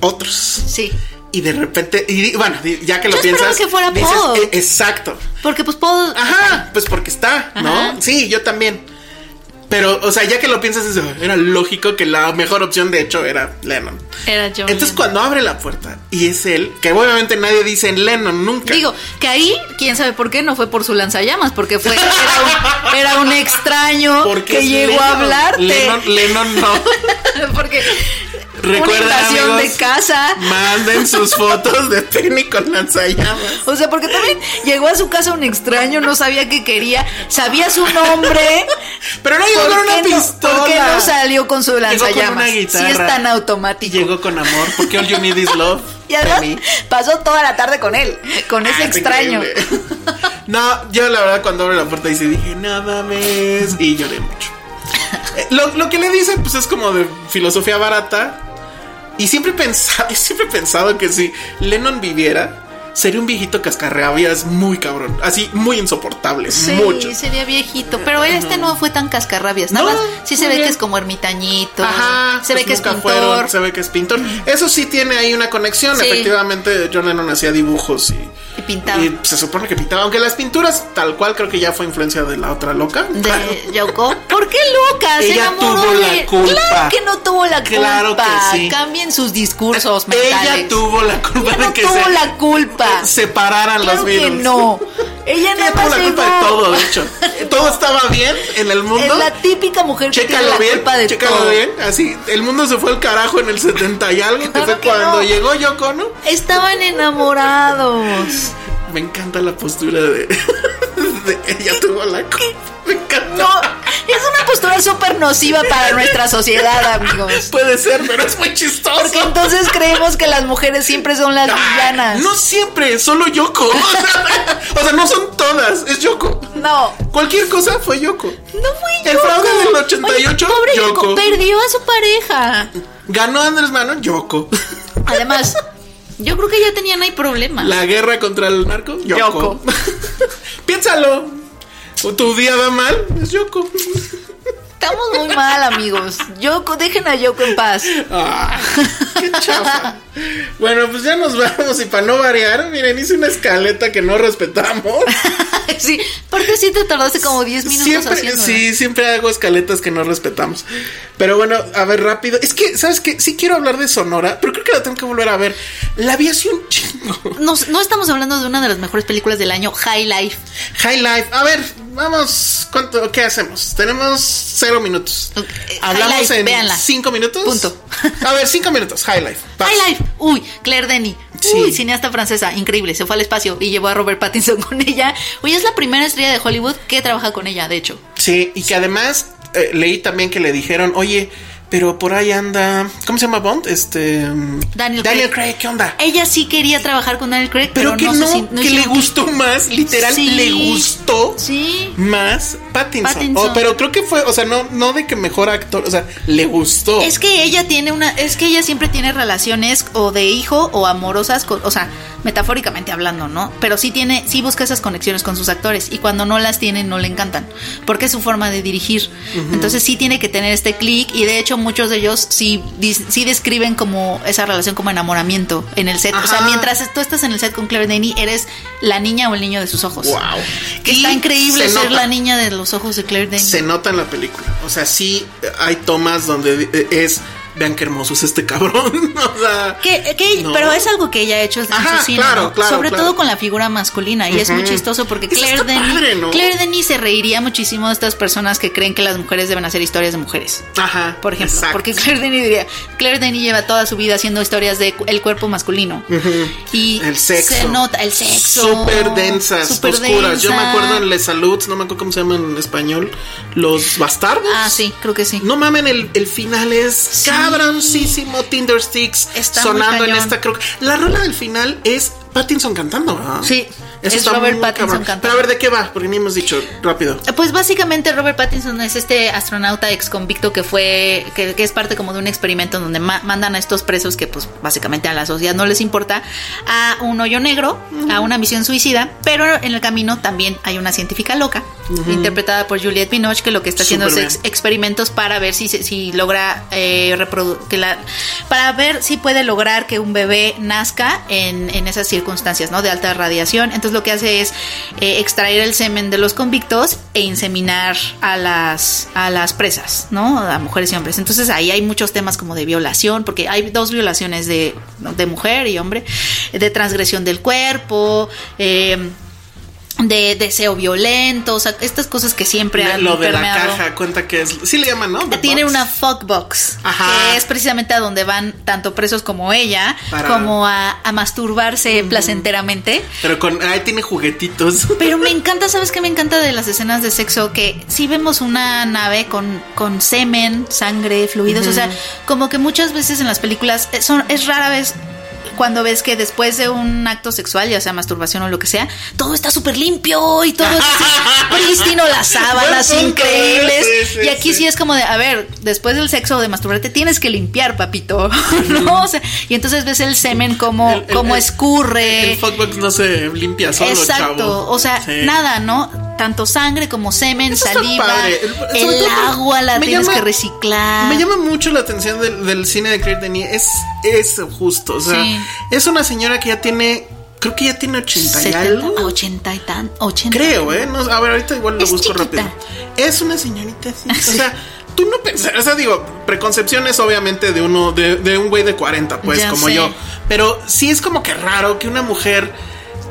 otros. Sí. Y de repente, y bueno, ya que lo Yo piensas, que fuera dices, Paul. "Eh, exacto. Porque pues puedo... Ajá, pues porque está, ¿no? Sí, yo también. Pero, o sea, ya que lo piensas, es- era lógico que la mejor opción, de hecho, era Lennon. Era yo. Entonces, cuando abre la puerta y es él, que obviamente nadie dice en Lennon nunca. Digo, que ahí, quién sabe por qué, no fue por su lanzallamas, porque fue era un, era un extraño Porque que llegó a hablarte. Lennon, Lennon no. porque Recuerden, una invasión amigos, de casa. Manden sus fotos de Penny con lanzallamas. O sea, porque también llegó a su casa un extraño, no sabía qué quería, sabía su nombre. Pero no llegó ¿Por con una qué no- pistola. ¿Por qué no salió con su Llegó con lanzallamas? Si es tan Y automático. llegó con amor, porque all you need is love. Y además pasó toda la tarde con él, con ese Ah, está extraño. No, yo la verdad cuando abre la puerta dice, dije, no mames. Y lloré mucho. Lo, lo que le dice, pues es como de filosofía barata. Y siempre pensado, siempre he pensado que si Lennon viviera, sería un viejito cascarrabias muy cabrón. Así, muy insoportable. Sí, mucho. sería viejito. Pero este no fue tan cascarrabias. Nada No, más sí se ve bien. que es como ermitañito. Ajá, se ve pues que es fueron, se ve que es pintor. Eso sí tiene ahí una conexión. Sí. Efectivamente, John Lennon hacía dibujos y, Y pintaba. y se supone que pintaba. Aunque las pinturas, tal cual, creo que ya fue influencia de la otra loca. de Yoko. ¿Por qué loca, se Ella enamoró tuvo la culpa. Claro que no tuvo la culpa. Claro que sí. Cambien sus discursos mentales. Ella tuvo la culpa Ella de no que tuvo se la culpa. Separaran Claro los que virus. no. Ella nada tuvo la culpa de todo, de hecho. Todo estaba bien en el mundo. Es la típica mujer que tiene la bien, culpa de chécalo todo. bien. Así, el mundo se fue al carajo en el 70 y algo, que Claro fue que cuando no. llegó Yoko, ¿no? Estaban enamorados. Me encanta la postura de, de ella tuvo la culpa. Me encanta. No, es una postura súper nociva para nuestra sociedad, amigos. Puede ser, pero es muy chistoso. Porque entonces creemos que las mujeres siempre son las villanas. No siempre, solo Yoko. O sea, o sea, no son todas, es Yoko. No. Cualquier cosa fue Yoko. No fue El Yoko. fraude del 88, Oye, pobre Yoko. Yoko. Perdió a su pareja. Ganó Andrés Manuel, Yoko. Además, yo creo que ya tenían ahí problemas. La guerra contra el narco, Yoko. Yoko. Piénsalo. O tu día va mal, es Yoko. Estamos muy mal, amigos. Yoko, dejen a Yoko en paz. Ah, qué chafa. Bueno, pues ya nos vamos y para no variar, miren, hice una escaleta que no respetamos. Sí, porque sí te tardaste como 10 minutos Siempre, haciendo. sí, siempre hago escaletas que no respetamos. Pero bueno, a ver, rápido. Es que, ¿sabes qué? Sí quiero hablar de Sonora, pero creo que la tengo que volver a ver. La vi hace un chingo. Nos- no estamos hablando de una de las mejores películas del año, High Life. High Life. A ver, vamos. ¿Cuánto? ¿Qué hacemos? Tenemos cero minutos. Ok, Hablamos Life, en véanla. cinco minutos. Punto. A ver, cinco minutos. High Life. Vas. High Life. Uy, Claire Denis. Sí. Uy, cineasta francesa, increíble. Se fue al espacio y llevó a Robert Pattinson con ella. Uy, es la primera estrella de Hollywood que trabaja con ella, de hecho. Sí, y que además eh, leí también que le dijeron, oye, pero por ahí anda. ¿Cómo se llama Bond? Este. mm, Daniel Daniel Craig. Craig, ¿qué onda? Ella sí quería trabajar con Daniel Craig, Pero, pero, que no, no, sé si- no que le gustó más, literal, Sí. le gustó Sí. más Pattinson. Pattinson. Oh, pero creo que fue, o sea, no, no de que mejor actor, o sea, le gustó. Es que ella tiene una, es que ella siempre tiene relaciones o de hijo o amorosas, con- o sea, metafóricamente hablando, ¿no? Pero sí tiene, sí busca esas conexiones con sus actores y cuando no las tiene no le encantan, porque es su forma de dirigir. Entonces sí tiene que tener este clic y de hecho muchos de ellos sí, sí describen como esa relación como enamoramiento en el set. O sea, mientras tú estás en el set con Claire Denis, eres la niña o el niño de sus ojos. Wow. Que Y está increíble se ser nota. la niña de los ojos de Claire Denis. Se nota en la película. O sea, sí hay tomas donde eh, es. Vean qué hermoso es este cabrón. o sea. No. Pero es algo que ella ha hecho Ajá, su cine, claro, ¿no? claro, sobre claro. todo con la figura masculina. Y es muy chistoso porque Claire Denis, padre, ¿no? Claire Denis se reiría muchísimo de estas personas que creen que las mujeres deben hacer historias de mujeres. Ajá. Por ejemplo, exacto. porque Claire Denis diría, Claire Denis lleva toda su vida haciendo historias de el cuerpo masculino. Y El sexo. se nota el sexo. Súper densas, súper oscuras. Yo me acuerdo en Les Saluts, no me acuerdo cómo se llama en español. Los bastardos. Ah, sí, creo que sí. No mamen, el, el final es Sí. Cabroncísimo. Tinder Sticks Está sonando en esta. Creo la rola del final es Pattinson cantando. ¿verdad? Sí, es está Robert Pattinson cantando. Pero a ver, ¿de qué va? Porque ni hemos dicho rápido. Pues básicamente Robert Pattinson es este astronauta ex convicto que fue, que, que es parte como de un experimento donde ma- mandan a estos presos que pues básicamente a la sociedad no les importa, a un hoyo negro, a una misión suicida, pero en el camino también hay una científica loca, interpretada por Juliette Binoche, que lo que está haciendo es ex- experimentos para ver si, si logra eh, que la, para ver si puede lograr que un bebé nazca en, en esas circunstancias, ¿no? De alta radiación. Entonces lo que hace es eh, extraer el semen de los convictos e inseminar a las, a las presas, ¿no? A mujeres y hombres. Entonces ahí hay muchos temas como de violación, porque hay dos violaciones de, de mujer y hombre, de transgresión del cuerpo, eh, de deseo violento, o sea, estas cosas que siempre han Lo de la caja, cuenta que es. Sí le llaman, ¿no? The Tiene box. una fuck box, Ajá. que es precisamente a donde van tanto presos como ella, Para- como a, a masturbarse placenteramente. Pero con. Ahí tiene juguetitos. Pero me encanta, ¿sabes qué me encanta de las escenas de sexo? Que si vemos una nave con, con semen, sangre, fluidos, o sea, como que muchas veces en las películas eh, son, es rara vez cuando ves que después de un acto sexual, ya sea masturbación o lo que sea, todo está súper limpio y todo es prístino, las sábanas increíbles. sí, sí, y aquí sí. sí es como de, a ver, después del sexo o de masturbarte tienes que limpiar, papito, ¿no? O sea, y entonces ves el semen como, El- el- como el- escurre. El fuckbox no se limpia solo, Exacto, chavo. o sea, nada, ¿no? Tanto sangre como semen, Eso saliva. El- agua la tienes llama- que reciclar. Me llama mucho la atención del, del cine de Claire Denis. Es, es justo. O sea, Sí. es una señora que ya tiene creo que ya tiene 80 y 70, algo. a 80 y tan, 80. Creo, ¿eh? No, a ver, ahorita igual lo Es busco chiquita. rápido. Es una señorita, sí. O sea, tú no pensas, o sea, digo, preconcepciones obviamente de uno, de, de un güey de 40, pues, Ya como sé. yo. Pero sí es como que raro que una mujer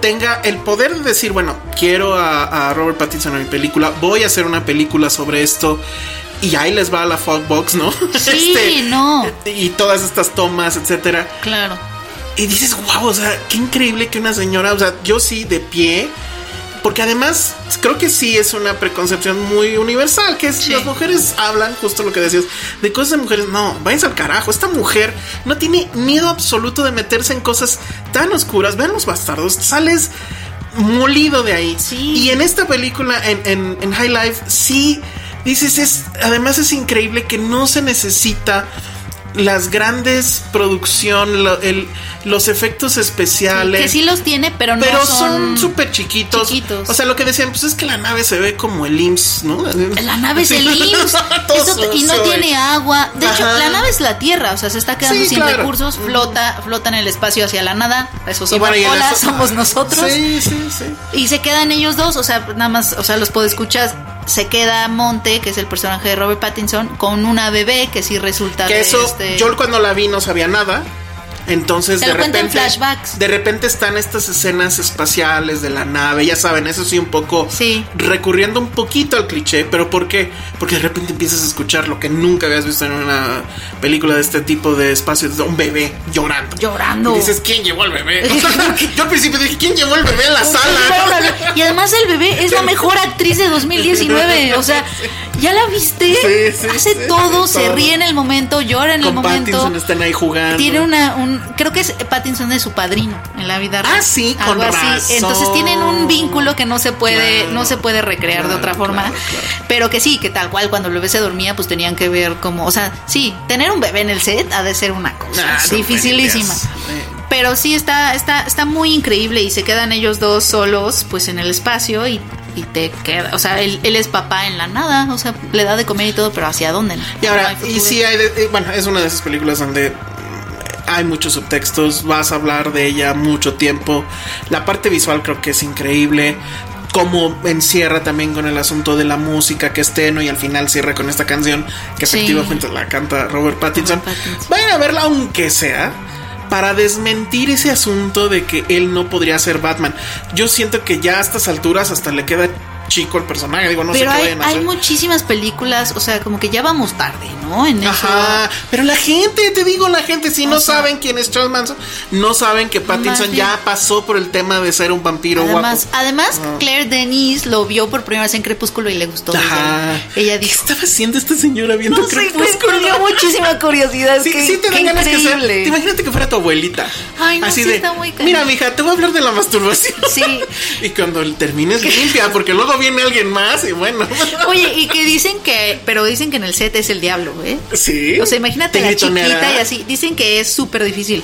tenga el poder de decir, bueno, quiero a, a Robert Pattinson en mi película, voy a hacer una película sobre esto. Y ahí les va a la Fogbox, ¿no? Sí, no. Y todas estas tomas, etcétera. Claro. Y dices, wow, o sea, qué increíble que una señora, o sea, yo sí de pie, porque además creo que sí es una preconcepción muy universal, que es Sí. las mujeres hablan, justo lo que decías, de cosas de mujeres, no, váyanse al carajo, esta mujer no tiene miedo absoluto de meterse en cosas tan oscuras, vean los bastardos, sales molido de ahí. Sí. Y en esta película, en, en, en High Life, sí, dices, es, además es increíble que no se necesita las grandes producción, lo- el- los efectos especiales. Que sí los tiene, pero no pero son... súper chiquitos. chiquitos. O sea, lo que decían, pues es que la nave se ve como el IMSS, ¿no? La nave es el IMSS Eso- y no tiene agua. De hecho, la nave es la Tierra, o sea, se está quedando Sí, sin claro. recursos, flota, flota en el espacio hacia la nada. Eso somos, somos nosotros. Sí, sí, sí. Y se quedan ellos dos, o sea, nada más, o sea, los puedo escuchar. Se queda Monte, que es el personaje de Robert Pattinson, con una bebé que sí resulta Que eso, este- yo cuando la vi no sabía nada. Entonces, Te de lo cuenta en repente, flashbacks. de repente están estas escenas espaciales de la nave, ya saben, eso sí un poco Sí. recurriendo un poquito al cliché, pero ¿por qué? Porque de repente empiezas a escuchar lo que nunca habías visto en una película de este tipo de espacio, un bebé llorando. Llorando. Y dices, ¿quién llevó al bebé? yo al principio dije, ¿quién llevó al bebé a la sala? Y además el bebé es la mejor actriz de 2019. O sea, ¿ya la viste? Sí, sí, Hace sí, todo, se todo. ríe en el momento, llora en el momento. Pattinson están ahí jugando. Tiene una, un, creo que es Pattinson es su padrino en la vida real. Ah, sí, Algo con así. razón. Entonces tienen un vínculo que no se puede, Claro, no se puede recrear de otra forma. claro. Pero que sí, que tal cual cuando el bebé se dormía, pues tenían que ver como, o sea, sí, tener un bebé en el set ha de ser una cosa dificilísima. Pero sí está, está, está muy increíble y se quedan ellos dos solos, pues en el espacio y, y te queda, o sea, él, él es papá en la nada, o sea, le da de comer y todo, pero ¿hacia dónde? Y ahora, y si hay, de- bueno, es una de esas películas donde hay muchos subtextos, vas a hablar de ella mucho tiempo. La parte visual creo que es increíble. Como encierra también con el asunto de la música que es tenue y al final cierra con esta canción que Sí. efectivamente la canta Robert Pattinson. Robert Pattinson. Vayan a verla aunque sea para desmentir ese asunto de que él no podría ser Batman. Yo siento que ya a estas alturas hasta le queda chico el personaje. Digo, no pero sé qué hay, vayan a hay hacer. muchísimas películas, o sea, como que ya vamos tarde, ¿no? En eso. Ajá, pero la gente, te digo, la gente, si no sea, saben quién es Charles Manson, no saben que Pattinson bien. ya pasó por el tema de ser un vampiro Además, guapo. además Claire Denis lo vio por primera vez en Crepúsculo y le gustó. Ajá. Ella ¿Qué dijo, estaba haciendo esta señora viendo no sé, me, Crepúsculo? me dio muchísima curiosidad. Sí, qué, sí te qué dan ganas que sea. te Imagínate que fuera tu abuelita. Ay, no, Así sí de, está muy mira, mija, te voy a hablar de la masturbación. Sí. y cuando termines limpia, porque luego viene alguien más y bueno. Oye, y que dicen que, pero dicen que en el set es el diablo, ¿eh? sí. O sea, imagínate Te la chiquita y así. Dicen que es súper difícil.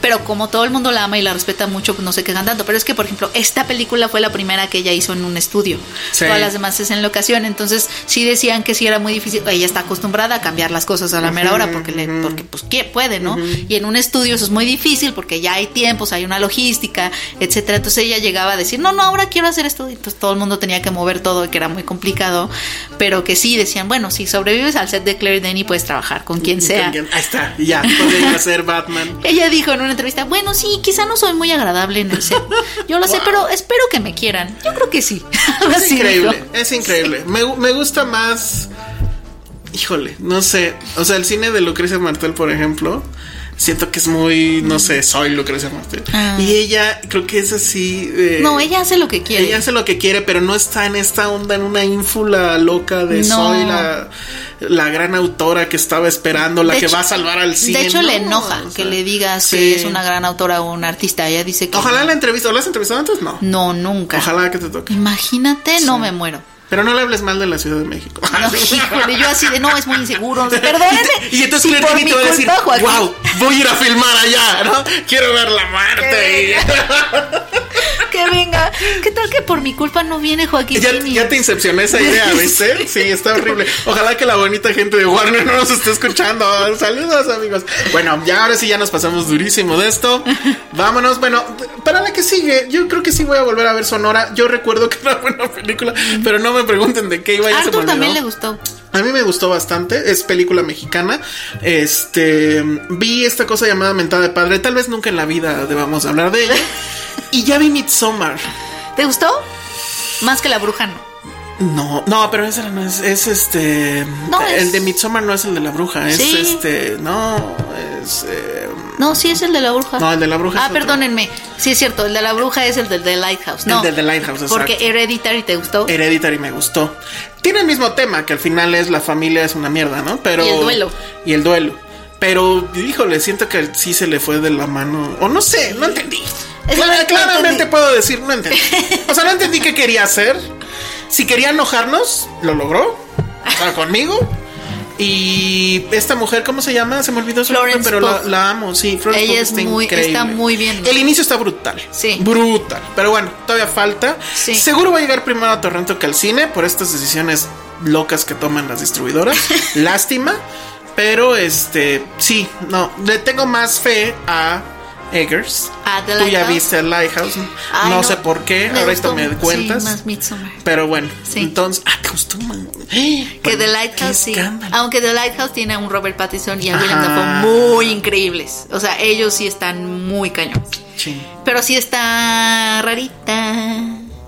Pero como todo el mundo la ama y la respeta mucho, pues no se quejan tanto. Pero es que, por ejemplo, esta película fue la primera que ella hizo en un estudio. Sí. Todas las demás es en locación. Entonces, sí decían que sí era muy difícil. Ella está acostumbrada a cambiar las cosas a la mera hora porque, le, porque pues, ¿qué puede, no? Y en un estudio eso es muy difícil porque ya hay tiempos, hay una logística, etcétera. Entonces ella llegaba a decir, no, no, ahora quiero hacer esto. Y entonces todo el mundo tenía que mover todo y que era muy complicado. Pero que sí decían, bueno, si sobrevives al set de Claire Denny, puedes trabajar con quien sea. Ahí está, ya, podría ser Batman. Ella dijo en una entrevista, bueno, sí, quizá no soy muy agradable en el set. Yo lo sé, pero espero que me quieran. Yo creo que sí. Es increíble, es increíble. Me, me gusta más. Híjole, no sé. O sea, el cine de Lucrecia Martel, por ejemplo, siento que es muy, no sé, soy Lucrecia Martel. Ah. Y ella, creo que es así. eh, No, ella hace lo que quiere. Ella hace lo que quiere, pero no está en esta onda, en una ínfula loca de No. soy la, la gran autora que estaba esperando, la De que hecho- va a salvar al cine. De hecho, le No, enoja o que le digas sí. que es una gran autora o una artista. Ella dice que. Ojalá la entrevista, ¿o la has entrevistado antes? No. No, nunca. Ojalá que te toque. Imagínate, no me muero. Pero no le hables mal de la Ciudad de México. No, híjole, yo así de no, es muy inseguro. Perdónenme. Y entonces si por mi te va a decir, wow, voy a ir a filmar allá, ¿no? Quiero ver la Marte. venga. ¿Qué tal que por mi culpa no viene Joaquín ya, te incepcioné esa idea, ¿viste? Sí, está horrible. Ojalá que la bonita gente de Warner no nos esté escuchando. Saludos, amigos. Bueno, ya ahora sí ya nos pasamos durísimo de esto. Vámonos. Bueno, para la que sigue, yo creo que sí voy a volver a ver Sonora. Yo recuerdo que era buena película, pero no me pregunten de qué iba. Se me Arthur también le gustó. A mí me gustó bastante, es película mexicana. Este, vi esta cosa llamada Mentada de Padre, tal vez nunca en la vida debamos hablar de ella. Y ya vi Midsommar. ¿Te gustó? Más que la bruja, no. No, no, pero ese no es, es este, No, el es- de Midsommar no es el de la bruja, es Sí. este, no, es, eh, No, sí es el de la bruja. No, el de la bruja es Ah, otro. perdónenme. Sí es cierto, el de la bruja es el del The Lighthouse. No. El del The Lighthouse, Porque exacto. Hereditary te gustó. Hereditary me gustó. Tiene el mismo tema, que al final es la familia es una mierda, ¿no? Pero Y el duelo. Y el duelo. Pero, híjole, siento que sí se le fue de la mano. O no sé, no entendí. Clara- no claramente entendí. puedo decir, no entendí. O sea, no entendí qué quería hacer. Si quería enojarnos, lo logró. O sea, conmigo. Y esta mujer, ¿cómo se llama? Se me olvidó su nombre, pero la, amo, sí. Florence Ella es muy- increíble. está muy bien. El inicio está brutal. Sí. Brutal. Pero bueno, todavía falta. Sí. Seguro va a llegar primero a Torrento que al cine por estas decisiones locas que toman las distribuidoras. Lástima. Pero este, sí, no, le tengo más fe a Eggers. Tú ya viste Lighthouse. Ay, no, sé por qué, Me ahorita gustó. me cuentas. Sí, más Midsommar. Pero bueno, Sí. entonces, ah, te gustó. Que Bueno, The Lighthouse sí. escándalo. Aunque The Lighthouse tiene a un Robert Pattinson y a William. Dafoe muy increíbles. O sea, ellos sí están muy cañones. Sí. Pero sí está rarita.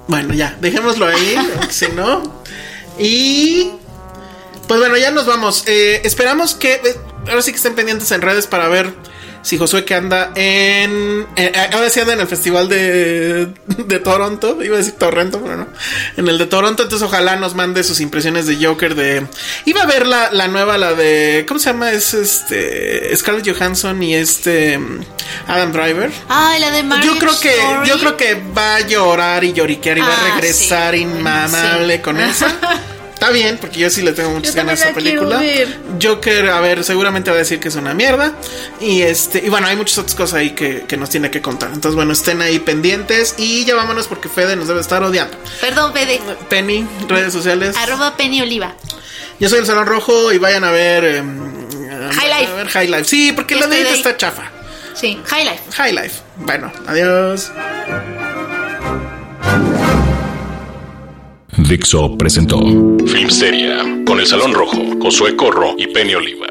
Bueno, ya, dejémoslo ahí, si no. Y pues bueno, ya nos vamos. Eh, esperamos que eh, ahora sí que estén pendientes en redes para ver si Josué que anda en eh, ahora sí anda en el festival de, de Toronto, iba a decir Torrento, pero no. En el de Toronto, entonces ojalá nos mande sus impresiones de Joker de iba a ver la, la nueva la de ¿cómo se llama? Es este Scarlett Johansson y este mm, Adam Driver. Ay, la de Marriage Yo creo que Story. yo creo que va a llorar y lloriquear y va a Ah, regresar sí. inmamable Sí. con esa. Está bien, porque yo sí le tengo muchas Yo ganas a la película. quiero ver. Joker, a ver, seguramente va a decir que es una mierda. Y este, y bueno, hay muchas otras cosas ahí que, que nos tiene que contar. Entonces, bueno, estén ahí pendientes y ya vámonos porque Fede nos debe estar odiando. Perdón, Fede. Penny, redes sociales. Arroba Penny Oliva. Yo soy el Salón Rojo y vayan a ver em, High Life. A ver High Life. Sí, porque la de está chafa. Sí, High Life. High Life. Bueno, adiós. Dixo presentó Filmsteria con El Salón Rojo, Josué Corro y Penny Oliva.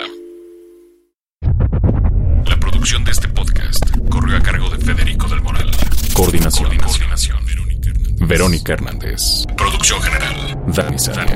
La producción de este podcast corrió a cargo de Federico del Moral. Coordinación. Coordinación. Verónica Hernández. Producción general. Dani Sadia.